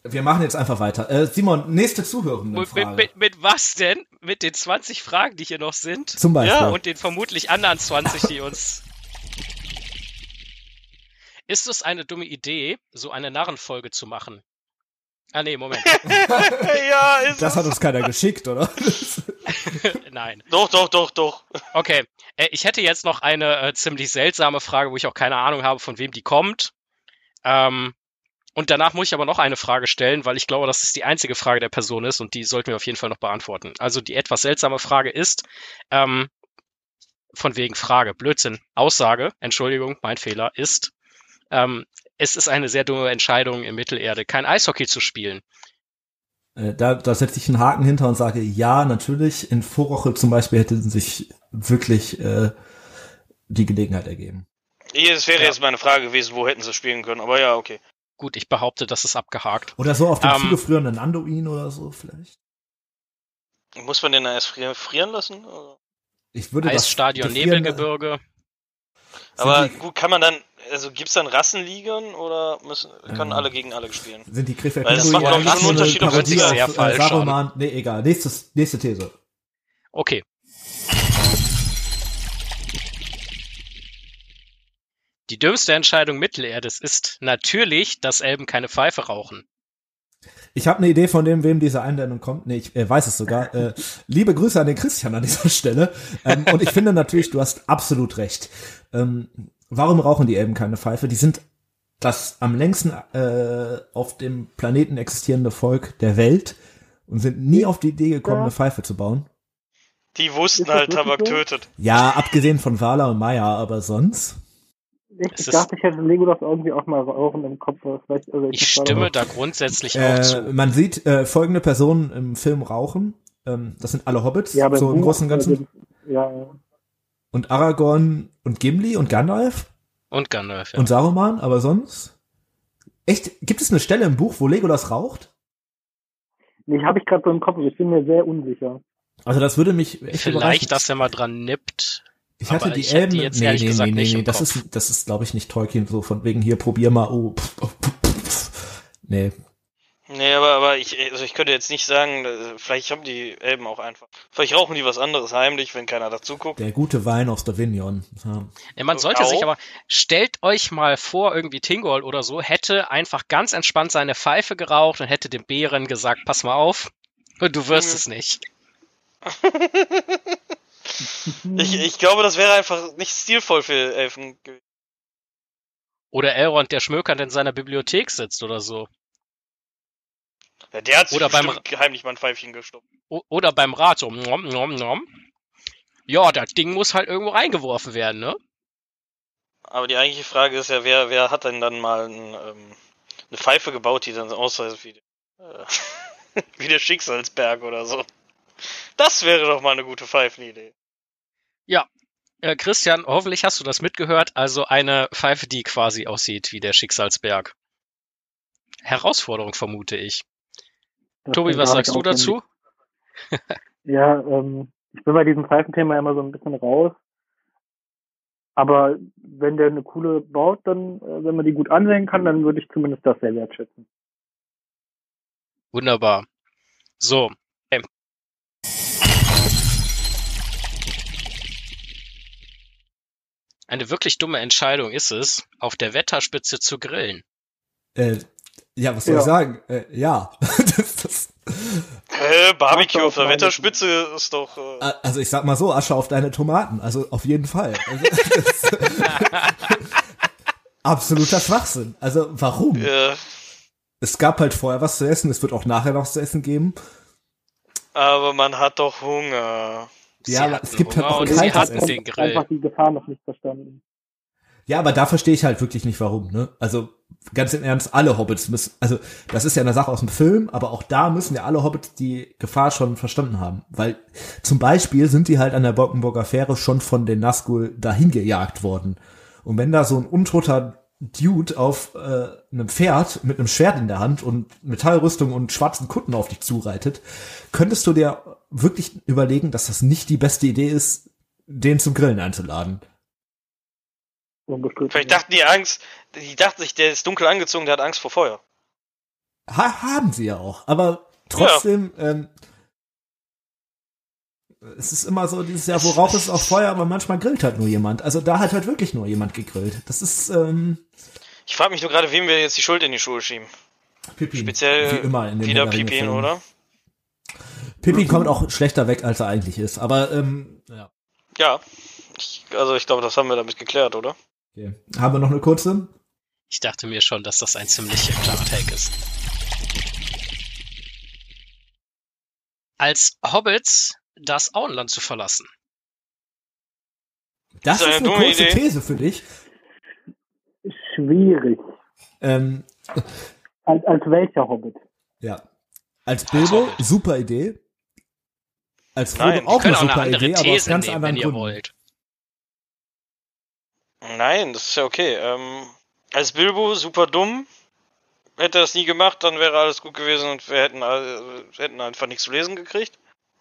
[SPEAKER 4] Wir machen jetzt einfach weiter. Äh, Simon, nächste Zuhörende
[SPEAKER 5] mit, mit, mit was denn? Mit den 20 Fragen, die hier noch sind?
[SPEAKER 4] Zum Beispiel.
[SPEAKER 7] Ja,
[SPEAKER 5] Und den vermutlich anderen 20, die uns. Ist es eine dumme Idee, so eine Narrenfolge zu machen? Ah, nee, Moment.
[SPEAKER 7] ja, ist
[SPEAKER 4] das hat uns keiner geschickt, oder?
[SPEAKER 5] Nein.
[SPEAKER 7] Doch, doch, doch, doch.
[SPEAKER 5] Okay. Äh, ich hätte jetzt noch eine äh, ziemlich seltsame Frage, wo ich auch keine Ahnung habe, von wem die kommt. Ähm, und danach muss ich aber noch eine Frage stellen, weil ich glaube, dass es die einzige Frage der Person ist und die sollten wir auf jeden Fall noch beantworten. Also die etwas seltsame Frage ist, ähm, von wegen Frage, Blödsinn, Aussage, Entschuldigung, mein Fehler, ist, ähm, es ist eine sehr dumme Entscheidung in Mittelerde, kein Eishockey zu spielen.
[SPEAKER 4] Äh, da, da setze ich einen Haken hinter und sage, ja, natürlich, in Vorwoche zum Beispiel hätte sich wirklich äh, die Gelegenheit ergeben.
[SPEAKER 7] Hier, Das wäre
[SPEAKER 5] Ja.
[SPEAKER 7] jetzt meine Frage gewesen, wo hätten sie spielen können, aber ja, okay.
[SPEAKER 5] Gut, ich behaupte, das ist abgehakt.
[SPEAKER 4] Oder so auf dem
[SPEAKER 5] Ähm,
[SPEAKER 4] zugefrorenen Anduin oder so vielleicht.
[SPEAKER 7] Muss man den da erst frieren, lassen? oder?
[SPEAKER 4] Ich würde das
[SPEAKER 5] Eisstadion, Nebelgebirge.
[SPEAKER 7] Aber gut, kann man dann, also gibt's dann Rassenligen oder müssen, können
[SPEAKER 4] Ähm,
[SPEAKER 7] alle gegen alle spielen?
[SPEAKER 4] Sind die Krefeld
[SPEAKER 7] Weil das
[SPEAKER 5] macht, ich, schon einen
[SPEAKER 7] Unterschied, ob
[SPEAKER 5] hört sich
[SPEAKER 7] sie
[SPEAKER 5] sehr falsch an.
[SPEAKER 4] Saruman, nee, egal. Nächstes, nächste These.
[SPEAKER 5] Okay. Die dümmste Entscheidung Mittelerdes ist natürlich, dass Elben keine Pfeife rauchen.
[SPEAKER 4] Ich habe eine Idee von dem, wem diese Einladung kommt. Nee, ich äh, weiß es sogar. Äh, liebe Grüße an den Christian an dieser Stelle. Ähm, und ich finde natürlich, du hast absolut recht. Ähm, warum rauchen die Elben keine Pfeife? Die sind das am längsten äh, auf dem Planeten existierende Volk der Welt und sind nie auf die Idee gekommen,
[SPEAKER 6] Ja.
[SPEAKER 4] eine Pfeife zu bauen.
[SPEAKER 7] Die wussten
[SPEAKER 6] das
[SPEAKER 7] halt, Tabak
[SPEAKER 6] so?
[SPEAKER 7] tötet.
[SPEAKER 4] Ja, abgesehen von Wala und Maya, aber sonst.
[SPEAKER 6] Ich, ich dachte, ich hätte Legolas irgendwie auch mal rauchen im Kopf. also
[SPEAKER 5] Ich
[SPEAKER 6] hab
[SPEAKER 5] stimme da grundsätzlich auch
[SPEAKER 4] Äh,
[SPEAKER 5] zu.
[SPEAKER 4] man sieht äh, folgende Personen im Film rauchen. Ähm, das sind alle Hobbits,
[SPEAKER 6] Ja, aber
[SPEAKER 4] so im
[SPEAKER 6] Buch,
[SPEAKER 4] Großen und Ganzen.
[SPEAKER 6] also, Ja, ja.
[SPEAKER 4] Und Aragorn und Gimli und Gandalf
[SPEAKER 5] Und Gandalf, ja.
[SPEAKER 4] und Saruman, aber sonst? Echt, gibt es eine Stelle im Buch, wo Legolas raucht?
[SPEAKER 6] Nee, habe ich gerade so im Kopf, ich bin mir sehr unsicher.
[SPEAKER 4] Also das würde mich echt
[SPEAKER 5] Vielleicht, dass er mal dran nippt.
[SPEAKER 4] ich hatte
[SPEAKER 5] aber
[SPEAKER 4] die
[SPEAKER 5] ich
[SPEAKER 4] Elben,
[SPEAKER 5] die jetzt
[SPEAKER 4] nee,
[SPEAKER 5] ehrlich
[SPEAKER 4] nee,
[SPEAKER 5] gesagt
[SPEAKER 4] nee,
[SPEAKER 5] nicht
[SPEAKER 4] nee,
[SPEAKER 5] im
[SPEAKER 4] das
[SPEAKER 5] Kopf.
[SPEAKER 4] ist, das ist, glaube ich, nicht Tolkien so von wegen hier probier mal, oh, pff, oh, pff, pff. nee.
[SPEAKER 7] Nee, aber, aber ich, also ich könnte jetzt nicht sagen, äh, vielleicht haben die Elben auch einfach. Vielleicht rauchen die was anderes heimlich, wenn keiner dazu guckt.
[SPEAKER 4] Der gute Wein aus Davignon. Ja.
[SPEAKER 5] Ja, man sollte
[SPEAKER 7] Auch.
[SPEAKER 5] sich aber, stellt euch mal vor, irgendwie Tingol oder so hätte einfach ganz entspannt seine Pfeife geraucht und hätte dem Bären gesagt, pass mal auf, du wirst
[SPEAKER 7] Mhm.
[SPEAKER 5] es nicht.
[SPEAKER 7] Ich, ich glaube, das wäre einfach nicht stilvoll für Elfen gewesen.
[SPEAKER 5] Oder Elrond, der schmökernd in seiner Bibliothek sitzt oder so.
[SPEAKER 7] Ja, der hat sich
[SPEAKER 5] Oder beim-
[SPEAKER 7] heimlich mal ein Pfeifchen gestoppt.
[SPEAKER 5] Oder beim Rat so, nom, nom, nom. Ja, das Ding muss halt irgendwo reingeworfen werden, ne?
[SPEAKER 7] Aber die eigentliche Frage ist ja, wer, wer hat denn dann mal ein, ähm, eine Pfeife gebaut, die dann aussieht wie, äh, wie der Schicksalsberg oder so. Das wäre doch mal eine gute Pfeifenidee.
[SPEAKER 5] Äh, Christian, hoffentlich hast du das mitgehört. Also eine Pfeife, die quasi aussieht wie der Schicksalsberg. Herausforderung, vermute ich. Tobi, was sagst du dazu?
[SPEAKER 6] ja, ähm, ich bin bei diesem Pfeifenthema immer so ein bisschen raus. Aber wenn der eine coole baut, dann, äh, wenn man die gut ansehen kann, dann würde ich zumindest das sehr wertschätzen.
[SPEAKER 5] Wunderbar. So. Okay. Eine wirklich dumme Entscheidung ist es, auf der Wetterspitze zu grillen.
[SPEAKER 4] Äh, ja, was soll
[SPEAKER 6] Ja.
[SPEAKER 4] ich sagen? Äh, ja. das, das,
[SPEAKER 7] Hä, Barbecue auf der Wetterspitze ist doch. Äh,
[SPEAKER 4] also ich sag mal so, Asche auf deine Tomaten. Also auf jeden Fall. Also, absoluter Schwachsinn. Also warum?
[SPEAKER 7] äh,
[SPEAKER 4] Es gab halt vorher was zu essen, es wird auch nachher noch was zu essen geben.
[SPEAKER 7] aber man hat doch Hunger.
[SPEAKER 5] Sie
[SPEAKER 4] Ja, es gibt halt
[SPEAKER 5] Hunger
[SPEAKER 4] auch
[SPEAKER 5] und sie hatten
[SPEAKER 4] Essen.
[SPEAKER 5] den Grill.
[SPEAKER 6] Einfach die Gefahr noch nicht verstanden.
[SPEAKER 4] Ja, aber da verstehe ich halt wirklich nicht warum, ne? Also ganz im Ernst, alle Hobbits müssen, also das ist ja eine Sache aus dem Film, aber auch da müssen ja alle Hobbits die Gefahr schon verstanden haben. Weil zum Beispiel sind die halt an der Bockenburger Fähre schon von den Nazgul dahin gejagt worden. Und wenn da so ein untoter Dude auf äh, einem Pferd mit einem Schwert in der Hand und Metallrüstung und schwarzen Kutten auf dich zureitet, könntest du dir wirklich überlegen, dass das nicht die beste Idee ist, den zum Grillen einzuladen.
[SPEAKER 6] Unbestritten.
[SPEAKER 7] Vielleicht dachten die Angst, die dachten sich, der ist dunkel angezogen, der hat Angst vor Feuer.
[SPEAKER 4] Ha haben sie ja auch, aber trotzdem, ähm, es ist immer so dieses Jahr, wo Rauch ist auch Feuer, aber manchmal grillt halt nur jemand. Also da hat halt wirklich nur jemand gegrillt. Das ist ähm,
[SPEAKER 7] Ich frage mich nur gerade, wem wir jetzt die Schuld in die Schuhe schieben.
[SPEAKER 4] Pippin.
[SPEAKER 7] Speziell
[SPEAKER 4] Wie immer in den
[SPEAKER 7] wieder Pippin, oder?
[SPEAKER 4] Pippin kommt auch schlechter weg, als er eigentlich ist. Aber ähm, ja.
[SPEAKER 7] Ja. Ich, also ich glaube, das haben wir damit geklärt, oder?
[SPEAKER 4] Okay. Haben wir noch eine kurze?
[SPEAKER 5] Ich dachte mir schon, dass das ein ziemlich klarer Take ist. Als Hobbits das Auenland zu verlassen.
[SPEAKER 4] Das
[SPEAKER 7] Das ist
[SPEAKER 4] ist
[SPEAKER 7] eine
[SPEAKER 4] eine kurze
[SPEAKER 7] Idee.
[SPEAKER 4] These für dich.
[SPEAKER 6] Schwierig.
[SPEAKER 4] Ähm,
[SPEAKER 6] Als, als welcher Hobbit?
[SPEAKER 4] ja. Als Bilbo,
[SPEAKER 5] Hobbit.
[SPEAKER 4] super Idee. Als Frodo
[SPEAKER 7] Nein,
[SPEAKER 4] auch eine
[SPEAKER 5] auch eine
[SPEAKER 4] super Idee, aber aus
[SPEAKER 5] These
[SPEAKER 4] ganz
[SPEAKER 5] nehmen,
[SPEAKER 4] anderen
[SPEAKER 5] wenn ihr
[SPEAKER 4] Gründen.
[SPEAKER 5] wollt.
[SPEAKER 7] Nein, das ist ja okay. Ähm, als Bilbo super dumm. Hätte er das nie gemacht, dann wäre alles gut gewesen und wir hätten, hätten einfach nichts zu lesen gekriegt.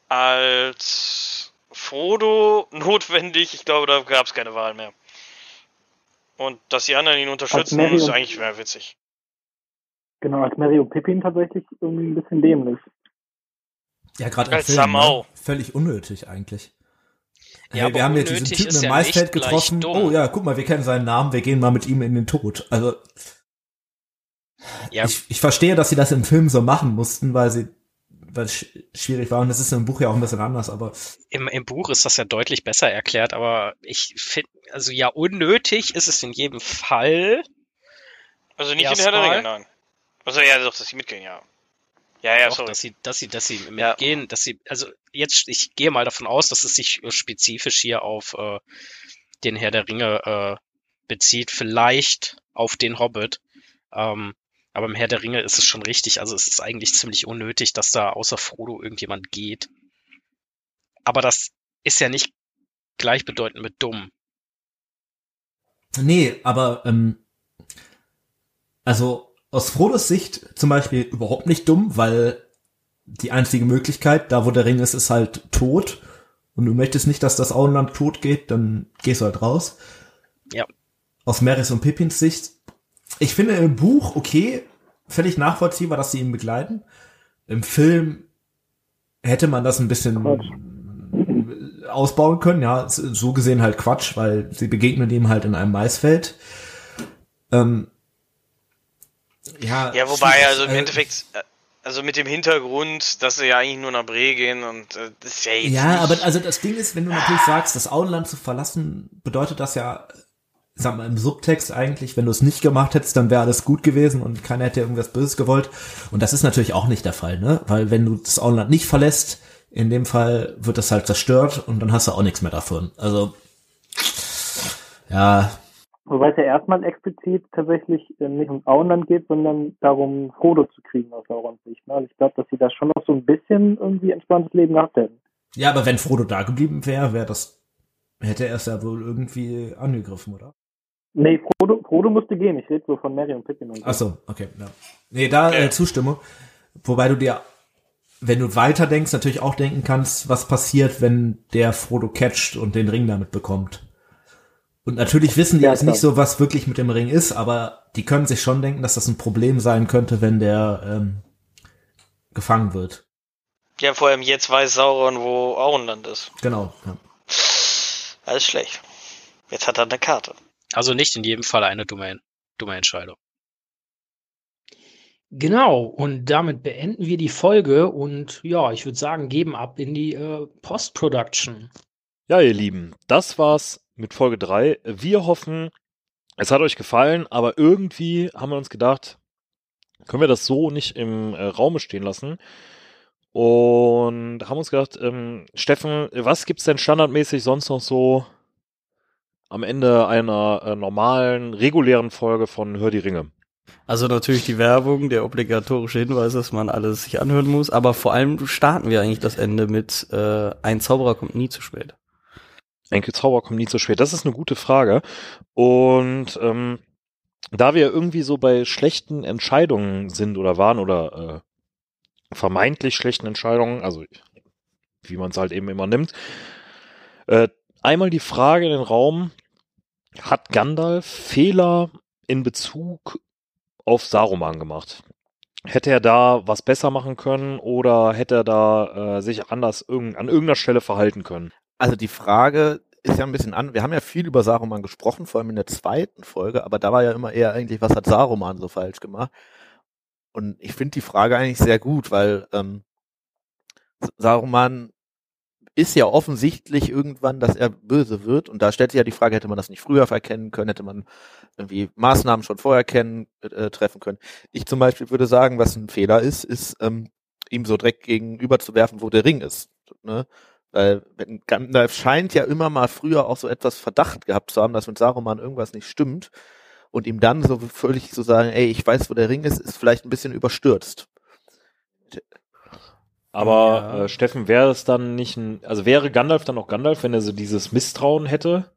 [SPEAKER 7] Als Frodo notwendig, ich glaube, da gab es keine Wahl mehr. Und dass die anderen ihn unterstützen, ist eigentlich mehr witzig.
[SPEAKER 6] Genau, als Mary und Pippin tatsächlich irgendwie ein bisschen dämlich.
[SPEAKER 4] Ja, gerade im
[SPEAKER 7] Als
[SPEAKER 4] Film, ne? Völlig unnötig eigentlich.
[SPEAKER 5] Ja,
[SPEAKER 4] Hey, wir haben jetzt diesen Typen im
[SPEAKER 5] ja
[SPEAKER 4] Maisfeld getroffen.
[SPEAKER 5] dumm.
[SPEAKER 4] Oh ja, guck mal, wir kennen seinen Namen, wir gehen mal mit ihm in den Tod. Also
[SPEAKER 5] Ja,
[SPEAKER 4] ich, ich verstehe, dass sie das im Film so machen mussten, weil sie weil es sch- schwierig war und das ist im Buch ja auch ein bisschen anders, aber
[SPEAKER 5] im, im Buch ist das ja deutlich besser erklärt, aber ich finde, also ja, unnötig ist es in jedem Fall.
[SPEAKER 7] Also nicht in der Herr der
[SPEAKER 5] Erstmal-
[SPEAKER 7] Ringe, nein. Also ja, doch, dass sie mitgehen, ja. Ja, ja,
[SPEAKER 5] auch,
[SPEAKER 7] sorry.
[SPEAKER 5] dass sie, dass sie, dass sie
[SPEAKER 7] Ja.
[SPEAKER 5] mitgehen, dass sie, also jetzt, ich gehe mal davon aus, dass es sich äh, spezifisch hier auf äh, den Herr der Ringe äh, bezieht, vielleicht auf den Hobbit. Ähm, aber im Herr der Ringe ist es schon richtig. Also es ist eigentlich ziemlich unnötig, dass da außer Frodo irgendjemand geht. Aber das ist ja nicht gleichbedeutend mit dumm.
[SPEAKER 4] nee, aber ähm, also aus Frodos Sicht zum Beispiel überhaupt nicht dumm, weil die einzige Möglichkeit, da wo der Ring ist, ist halt tot. Und du möchtest nicht, dass das Auenland tot geht, dann gehst du halt raus.
[SPEAKER 5] Ja.
[SPEAKER 4] Aus Meris und Pippins Sicht. Ich finde im Buch okay, völlig nachvollziehbar, dass sie ihn begleiten. Im Film hätte man das ein bisschen
[SPEAKER 6] Quatsch.
[SPEAKER 4] ausbauen können, ja, so gesehen halt Quatsch, weil sie begegnen ihm halt in einem Maisfeld. Ähm, ja,
[SPEAKER 7] Ja, wobei, also im
[SPEAKER 4] Äh,
[SPEAKER 7] Endeffekt, äh, also mit dem Hintergrund, dass sie ja eigentlich nur nach Bre gehen und äh, das ist ja jetzt
[SPEAKER 4] Ja, aber also das Ding ist, wenn du natürlich sagst, das Auenland zu verlassen, bedeutet das ja, sag mal im Subtext eigentlich, wenn du es nicht gemacht hättest, dann wäre alles gut gewesen und keiner hätte irgendwas Böses gewollt. Und das ist natürlich auch nicht der Fall, ne? Weil wenn du das Auenland nicht verlässt, in dem Fall wird das halt zerstört und dann hast du auch nichts mehr davon. Also ja,
[SPEAKER 6] Wobei es ja erstmal explizit tatsächlich äh, nicht ums Auenland geht, sondern darum, Frodo zu kriegen aus Saurons Sicht. Ne? Also ich glaube, dass sie da schon noch so ein bisschen irgendwie entspanntes Leben gehabt hätten.
[SPEAKER 4] ja, aber wenn Frodo da geblieben wäre, wäre das hätte er es ja wohl irgendwie angegriffen, oder?
[SPEAKER 6] Nee, Frodo, Frodo musste gehen. Ich rede so von Mary und Pippin und so.
[SPEAKER 4] Ach so, okay, ja. Nee, da äh, Zustimmung. Wobei du dir, wenn du weiter denkst, natürlich auch denken kannst, was passiert, wenn der Frodo catcht und den Ring damit bekommt. Und natürlich wissen die
[SPEAKER 6] Ja,
[SPEAKER 4] jetzt nicht so, was wirklich mit dem Ring ist, aber die können sich schon denken, dass das ein Problem sein könnte, wenn der ähm, gefangen wird.
[SPEAKER 7] ja, vor allem jetzt weiß Sauron, wo Auenland ist.
[SPEAKER 4] Genau. Ja.
[SPEAKER 7] Alles schlecht. Jetzt hat er eine Karte.
[SPEAKER 5] Also nicht in jedem Fall eine dumme, dumme Entscheidung.
[SPEAKER 8] Genau, und damit beenden wir die Folge und ja, ich würde sagen, geben ab in die äh, Post-Production.
[SPEAKER 2] Ja, ihr Lieben, das war's mit Folge 3. Wir hoffen, es hat euch gefallen, aber irgendwie haben wir uns gedacht, können wir das so nicht im äh, Raume stehen lassen. Und haben uns gedacht, ähm, Steffen, was gibt's denn standardmäßig sonst noch so am Ende einer äh, normalen, regulären Folge von Hör die Ringe?
[SPEAKER 3] Also natürlich die Werbung, der obligatorische Hinweis, dass man alles sich anhören muss, aber vor allem starten wir eigentlich das Ende mit äh, ein Zauberer kommt nie zu spät.
[SPEAKER 2] Ein Zauber kommt nie zu spät. Das ist eine gute Frage. Und ähm, da wir irgendwie so bei schlechten Entscheidungen sind oder waren oder äh, vermeintlich schlechten Entscheidungen, also wie man es halt eben immer nimmt, äh, einmal die Frage in den Raum, hat Gandalf Fehler in Bezug auf Saruman gemacht? Hätte er da was besser machen können oder hätte er da äh, sich anders irg an irgendeiner Stelle verhalten können?
[SPEAKER 1] Also die Frage ist ja ein bisschen an. Wir haben ja viel über Saruman gesprochen, vor allem in der zweiten Folge, aber da war ja immer eher eigentlich, was hat Saruman so falsch gemacht? Und ich finde die Frage eigentlich sehr gut, weil ähm, Saruman ist ja offensichtlich irgendwann, dass er böse wird. Und da stellt sich ja die Frage, hätte man das nicht früher erkennen können, hätte man irgendwie Maßnahmen schon vorher kennen, äh, treffen können. Ich zum Beispiel würde sagen, was ein Fehler ist, ist, ähm, ihm so direkt gegenüber zu werfen, wo der Ring ist. Ne? Weil wenn Gandalf scheint ja immer mal früher auch so etwas Verdacht gehabt zu haben, dass mit Saruman irgendwas nicht stimmt. Und ihm dann so völlig zu sagen, ey, ich weiß, wo der Ring ist, ist vielleicht ein bisschen überstürzt.
[SPEAKER 2] Aber
[SPEAKER 3] Ja.
[SPEAKER 2] äh, Steffen, wäre es dann nicht ein, also wäre Gandalf dann auch Gandalf, wenn er so dieses Misstrauen hätte?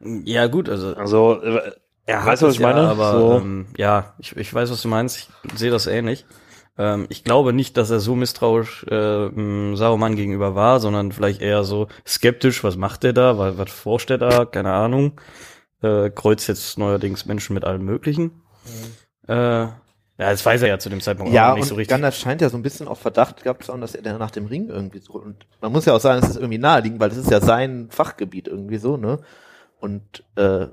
[SPEAKER 3] Ja gut, also
[SPEAKER 2] Also, äh,
[SPEAKER 3] er
[SPEAKER 2] weißt du, was ich meine?
[SPEAKER 3] aber
[SPEAKER 2] so,
[SPEAKER 3] ähm, ja, ich, ich weiß, was du meinst. Ich sehe das ähnlich. Ähm, ich glaube nicht, dass er so misstrauisch äh, m, Saruman gegenüber war, sondern vielleicht eher so skeptisch. Was macht er da? Was, was forscht er da? Keine Ahnung. Äh, kreuzt jetzt neuerdings Menschen mit allem Möglichen. Äh, ja, das weiß er ja zu dem Zeitpunkt
[SPEAKER 1] Ja,
[SPEAKER 3] auch nicht so richtig.
[SPEAKER 1] Gandalf scheint ja so ein bisschen auf Verdacht gehabt zu haben, dass er dann nach dem Ring irgendwie so, und man muss ja auch sagen, es ist irgendwie naheliegend, weil das ist ja sein Fachgebiet irgendwie so, ne? Und äh,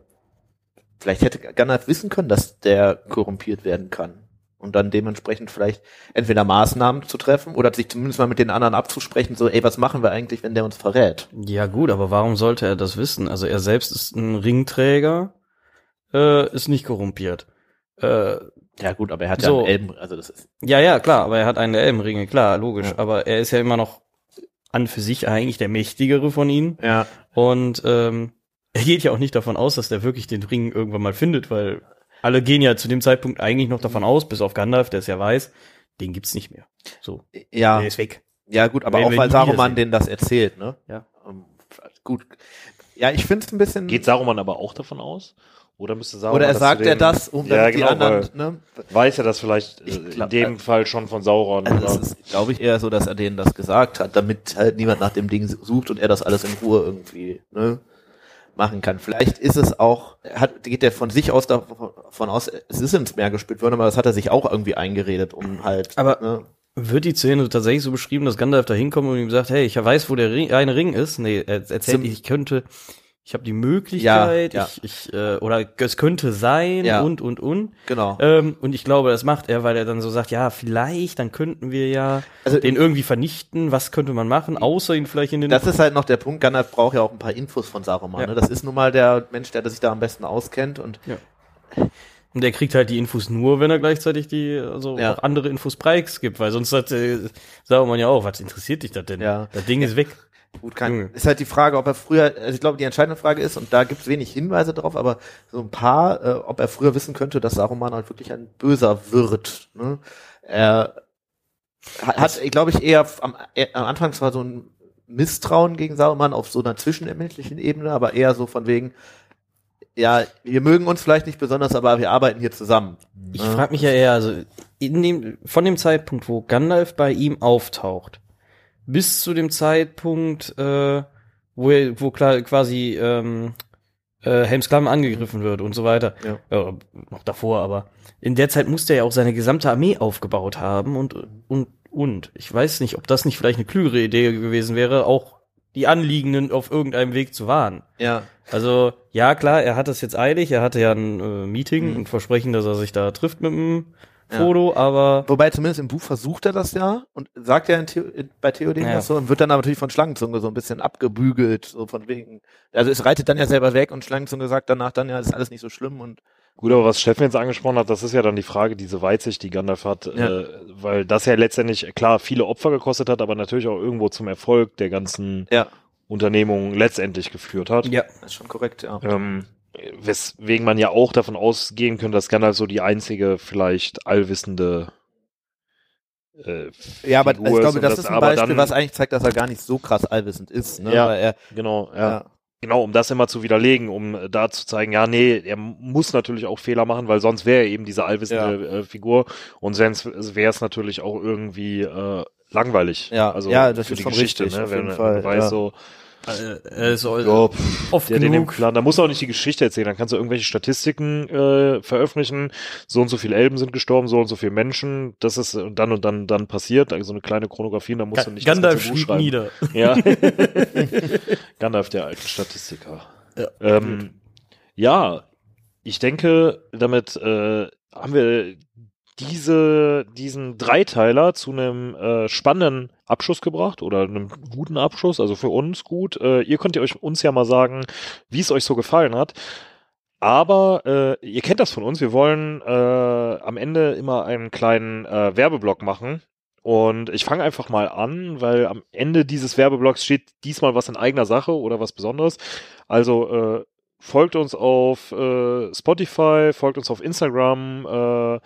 [SPEAKER 1] vielleicht hätte Gandalf wissen können, dass der korrumpiert werden kann. Und dann dementsprechend vielleicht entweder Maßnahmen zu treffen oder sich zumindest mal mit den anderen abzusprechen, so, ey, was machen wir eigentlich, wenn der uns verrät?
[SPEAKER 3] Ja gut, aber warum sollte er das wissen? Also er selbst ist ein Ringträger, äh, ist nicht korrumpiert. Äh,
[SPEAKER 1] Ja gut, aber er hat
[SPEAKER 3] So.
[SPEAKER 1] ja einen Elben, also das ist.
[SPEAKER 3] ja, ja, klar, aber er hat einen der Elbenringe, klar, logisch.
[SPEAKER 1] Ja.
[SPEAKER 3] Aber er ist ja immer noch an für sich eigentlich der mächtigere von ihnen.
[SPEAKER 1] Ja.
[SPEAKER 3] Und ähm, er geht ja auch nicht davon aus, dass der wirklich den Ring irgendwann mal findet, weil alle gehen ja zu dem Zeitpunkt eigentlich noch davon aus, bis auf Gandalf, der es ja weiß, den gibt's nicht mehr. So,
[SPEAKER 1] Ja.
[SPEAKER 3] der ist weg.
[SPEAKER 1] Ja, gut, aber auch weil Saruman denen das erzählt, ne?
[SPEAKER 3] Ja.
[SPEAKER 1] Ähm, gut. Ja, ich finde es ein bisschen.
[SPEAKER 2] geht Saruman aber auch davon aus? Oder müsste Saruman
[SPEAKER 1] oder er
[SPEAKER 2] das
[SPEAKER 1] sagt er das, um
[SPEAKER 2] ja,
[SPEAKER 1] damit
[SPEAKER 2] genau,
[SPEAKER 1] die anderen, ne?
[SPEAKER 2] weiß er das vielleicht äh,
[SPEAKER 1] glaub,
[SPEAKER 2] in dem
[SPEAKER 1] äh,
[SPEAKER 2] Fall schon von Sauron?
[SPEAKER 1] Also
[SPEAKER 2] oder?
[SPEAKER 1] ist, glaube ich, eher so, dass er denen das gesagt hat, damit halt niemand nach dem Ding sucht und er das alles in Ruhe irgendwie ne, machen kann. Vielleicht ist es auch, hat, geht er von sich aus davon aus, es ist ins Meer gespült worden, aber das hat er sich auch irgendwie eingeredet, um halt.
[SPEAKER 3] Aber-
[SPEAKER 1] ne,
[SPEAKER 3] Wird die Szene tatsächlich so beschrieben, dass Gandalf da hinkommt und ihm sagt, hey, ich weiß, wo der Ring, eine Ring ist? Nee, er erzählt,
[SPEAKER 1] Zum-
[SPEAKER 3] ich könnte, ich habe die Möglichkeit,
[SPEAKER 1] Ja, ja.
[SPEAKER 3] ich, ich äh, oder es könnte sein
[SPEAKER 1] Ja.
[SPEAKER 3] und und und.
[SPEAKER 1] genau.
[SPEAKER 3] Ähm, und ich glaube, das macht er, weil er dann so sagt, ja, vielleicht, dann könnten wir ja
[SPEAKER 1] Also-
[SPEAKER 3] den irgendwie vernichten. Was könnte man machen, außer ihn vielleicht in den
[SPEAKER 1] Das ist halt noch der Punkt, Gandalf braucht ja auch ein paar Infos von Saruman.
[SPEAKER 3] Ja.
[SPEAKER 1] Ne? Das ist nun mal der Mensch, der sich da am besten auskennt und
[SPEAKER 3] Und der kriegt halt die Infos nur, wenn er gleichzeitig die, also
[SPEAKER 1] Ja.
[SPEAKER 3] auch andere Infos preis gibt, weil sonst hat, äh, sagen man ja auch, was interessiert dich das denn?
[SPEAKER 1] Ja.
[SPEAKER 3] Das Ding ist weg.
[SPEAKER 1] Gut, kann,
[SPEAKER 3] Junge.
[SPEAKER 1] ist halt die Frage, ob er früher, also ich glaube, die entscheidende Frage ist, und da gibt es wenig Hinweise drauf, aber so ein paar, äh, ob er früher wissen könnte, dass Saruman halt wirklich ein Böser wird. Ne? Er ha- hat, glaube ich, eher am, eher am Anfang zwar so ein Misstrauen gegen Saruman auf so einer zwischenmenschlichen Ebene, aber eher so von wegen, ja, wir mögen uns vielleicht nicht besonders, aber wir arbeiten hier zusammen.
[SPEAKER 3] Ich
[SPEAKER 1] Ja.
[SPEAKER 3] frage mich ja eher, also in dem, von dem Zeitpunkt, wo Gandalf bei ihm auftaucht, bis zu dem Zeitpunkt, äh, wo er, wo klar, quasi ähm, äh, Helms Klamm angegriffen wird und so weiter.
[SPEAKER 1] Ja.
[SPEAKER 3] Ja, noch davor, aber in der Zeit musste er ja auch seine gesamte Armee aufgebaut haben und und und ich weiß nicht, ob das nicht vielleicht eine klügere Idee gewesen wäre, auch die Anliegenden auf irgendeinem Weg zu wahren.
[SPEAKER 1] Ja.
[SPEAKER 3] Also, ja, klar, er hat es jetzt eilig, er hatte ja ein äh, Meeting
[SPEAKER 1] Mhm.
[SPEAKER 3] und Versprechen, dass er sich da trifft mit dem
[SPEAKER 1] Ja.
[SPEAKER 3] Foto, aber
[SPEAKER 1] Wobei zumindest im Buch versucht er das ja und sagt ja in Theo, in, bei Theoden
[SPEAKER 3] Ja.
[SPEAKER 1] das so und wird dann aber natürlich von Schlangenzunge so ein bisschen abgebügelt, so von wegen. Also es reitet dann ja selber weg und Schlangenzunge sagt danach dann ja, das ist alles nicht so schlimm und
[SPEAKER 2] Gut, aber was Steffen jetzt angesprochen hat, das ist ja dann die Frage, diese Weitsicht, die Gandalf hat,
[SPEAKER 1] Ja.
[SPEAKER 2] äh, weil das ja letztendlich, klar, viele Opfer gekostet hat, aber natürlich auch irgendwo zum Erfolg der ganzen
[SPEAKER 1] Ja.
[SPEAKER 2] Unternehmung letztendlich geführt hat.
[SPEAKER 3] ja,
[SPEAKER 1] das ist schon korrekt, ja.
[SPEAKER 2] Ähm, weswegen man ja auch davon ausgehen könnte, dass Gandalf so die einzige vielleicht allwissende äh,
[SPEAKER 1] Ja, aber
[SPEAKER 2] Figur
[SPEAKER 1] ich glaube,
[SPEAKER 2] und
[SPEAKER 1] das, ist ein Beispiel,
[SPEAKER 2] dann-
[SPEAKER 1] was eigentlich zeigt, dass er gar nicht so krass allwissend ist, ne?
[SPEAKER 2] Ja.
[SPEAKER 1] Er,
[SPEAKER 2] Genau, ja.
[SPEAKER 1] ja.
[SPEAKER 2] Genau, um das immer zu widerlegen, um äh, da zu zeigen, ja, nee, er muss natürlich auch Fehler machen, weil sonst wäre er eben diese allwissende äh, Figur und sonst wäre es natürlich auch irgendwie äh, langweilig.
[SPEAKER 1] Ja,
[SPEAKER 2] also
[SPEAKER 1] ja, das
[SPEAKER 2] für
[SPEAKER 1] ist
[SPEAKER 2] die
[SPEAKER 1] schon
[SPEAKER 2] Geschichte,
[SPEAKER 1] richtig,
[SPEAKER 2] ne?
[SPEAKER 1] auf
[SPEAKER 2] wenn, weißt,
[SPEAKER 1] ja.
[SPEAKER 2] so,
[SPEAKER 3] äh, ist so-
[SPEAKER 2] ja,
[SPEAKER 3] oft
[SPEAKER 2] der hat den
[SPEAKER 3] genug.
[SPEAKER 2] Plan, da musst du auch nicht die Geschichte erzählen, dann kannst du irgendwelche Statistiken äh, veröffentlichen, so und so viele Elben sind gestorben, so und so viele Menschen, das ist und dann und dann dann passiert, also so eine kleine Chronografie, da musst du nicht das
[SPEAKER 3] Gandalf schrieb
[SPEAKER 2] schreiben.
[SPEAKER 3] nieder.
[SPEAKER 2] Ja. Gandalf, der alte Statistiker.
[SPEAKER 3] Ja.
[SPEAKER 2] Ähm, ja, ich denke, damit äh, haben wir diese, diesen Dreiteiler zu einem äh, spannenden Abschluss gebracht oder einem guten Abschluss, also für uns gut. Äh, ihr könnt ihr euch uns ja mal sagen, wie es euch so gefallen hat. Aber äh, ihr kennt das von uns, wir wollen äh, am Ende immer einen kleinen äh, Werbeblock machen. Und ich fange einfach mal an, weil am Ende dieses Werbeblocks steht diesmal was in eigener Sache oder was Besonderes. Also äh, folgt uns auf äh, Spotify, folgt uns auf Instagram, äh,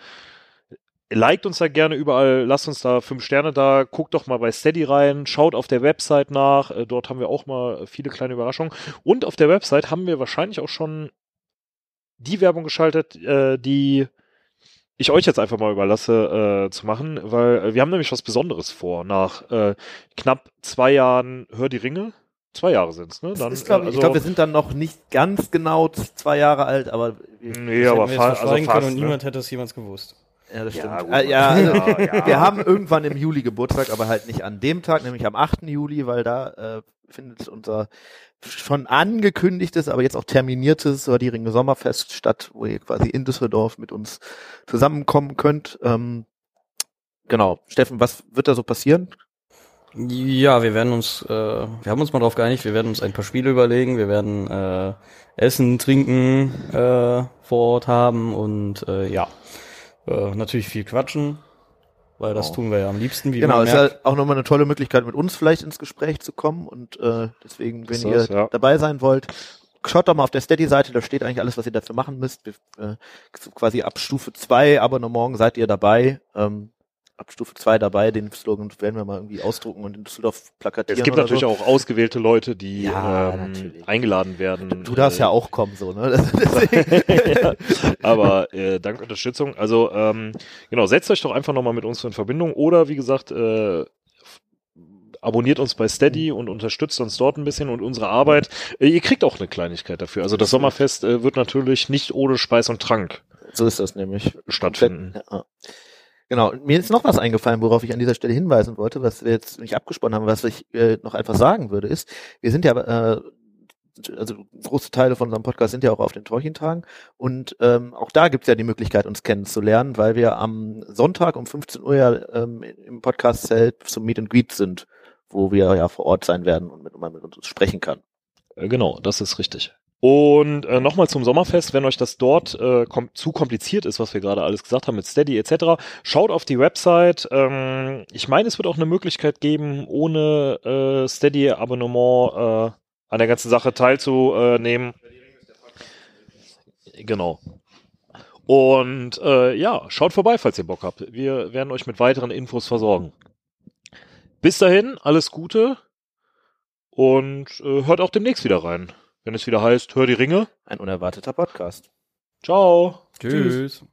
[SPEAKER 2] liked uns da gerne überall, lasst uns da fünf Sterne da, guckt doch mal bei Steady rein, schaut auf der Website nach, äh, dort haben wir auch mal viele kleine Überraschungen. Und auf der Website haben wir wahrscheinlich auch schon die Werbung geschaltet, äh, die ich euch jetzt einfach mal überlasse äh, zu machen, weil äh, wir haben nämlich was Besonderes vor. Nach äh, knapp zwei Jahren Hör die Ringe, zwei Jahre sind's, ne?
[SPEAKER 1] Das ist, glaub, ich, ich glaube, wir sind dann noch nicht ganz genau zwei Jahre alt, aber wir,
[SPEAKER 2] nee, aber fa also fast,
[SPEAKER 3] können und
[SPEAKER 2] ne?
[SPEAKER 3] niemand hätte es jemals gewusst.
[SPEAKER 1] Ja, das
[SPEAKER 2] Ja,
[SPEAKER 1] stimmt.
[SPEAKER 2] gut.
[SPEAKER 1] Äh, ja, also,
[SPEAKER 2] Ja, ja.
[SPEAKER 1] Wir haben irgendwann im Juli Geburtstag, aber halt nicht an dem Tag, nämlich am 8. Juli, weil da äh, findet unser schon angekündigtes, aber jetzt auch terminiertes Hördiringe Sommerfest statt, wo ihr quasi in Düsseldorf mit uns zusammenkommen könnt. Ähm, genau. Steffen, was wird da so passieren?
[SPEAKER 3] Ja, wir werden uns, äh, wir haben uns mal drauf geeinigt, wir werden uns ein paar Spiele überlegen, wir werden äh, Essen, Trinken äh, vor Ort haben und äh, ja, äh, natürlich viel quatschen, weil das
[SPEAKER 1] Genau.
[SPEAKER 3] tun wir ja am liebsten, wie
[SPEAKER 1] Genau, ist
[SPEAKER 3] merkt.
[SPEAKER 1] ja auch nochmal eine tolle Möglichkeit, mit uns vielleicht ins Gespräch zu kommen und äh, deswegen, wenn
[SPEAKER 2] Ist
[SPEAKER 1] ihr
[SPEAKER 2] das, ja.
[SPEAKER 1] dabei sein wollt, schaut doch mal auf der Steady-Seite, da steht eigentlich alles, was ihr dafür machen müsst. Wir, äh, quasi ab Stufe 2 Abonnement seid ihr dabei. Ähm, ab Stufe 2 dabei, den Slogan werden wir mal irgendwie ausdrucken und in Düsseldorf plakatieren.
[SPEAKER 2] Es gibt natürlich
[SPEAKER 1] so.
[SPEAKER 2] auch ausgewählte Leute, die
[SPEAKER 1] Ja,
[SPEAKER 2] ähm, eingeladen werden.
[SPEAKER 1] Du darfst
[SPEAKER 2] äh,
[SPEAKER 1] ja auch kommen, so, ne?
[SPEAKER 2] Ja, aber äh, dank Unterstützung. Also ähm, genau, setzt euch doch einfach nochmal mit uns in Verbindung oder wie gesagt, äh, abonniert uns bei Steady und unterstützt uns dort ein bisschen und unsere Arbeit. Äh, ihr kriegt auch eine Kleinigkeit dafür. Also das Sommerfest äh, wird natürlich nicht ohne Speis und Trank
[SPEAKER 1] so ist das nämlich.
[SPEAKER 2] stattfinden.
[SPEAKER 1] Ja. Genau. Mir ist noch was eingefallen, worauf ich an dieser Stelle hinweisen wollte, was wir jetzt nicht abgesprochen haben, was ich äh, noch einfach sagen würde, ist, wir sind ja, äh, also große Teile von unserem Podcast sind ja auch auf den Tolkien-Tagen und ähm, auch da gibt's ja die Möglichkeit, uns kennenzulernen, weil wir am Sonntag um 15 Uhr ja ähm, im Podcast-Zelt zum Meet and Greet sind, wo wir ja vor Ort sein werden und mit, man mit uns sprechen kann.
[SPEAKER 2] Äh, Genau, das ist richtig. Und äh, nochmal zum Sommerfest, wenn euch das dort äh, kom zu kompliziert ist, was wir gerade alles gesagt haben mit Steady etc., schaut auf die Website. Ähm, ich meine, es wird auch eine Möglichkeit geben, ohne äh, Steady-Abonnement äh, an der ganzen Sache teilzunehmen. Genau. Und äh, ja, schaut vorbei, falls ihr Bock habt. Wir werden euch mit weiteren Infos versorgen. Bis dahin, alles Gute und äh, hört auch demnächst wieder rein wenn es wieder heißt, hör die Ringe.
[SPEAKER 1] Ein unerwarteter Podcast.
[SPEAKER 2] Ciao.
[SPEAKER 3] Tschüss.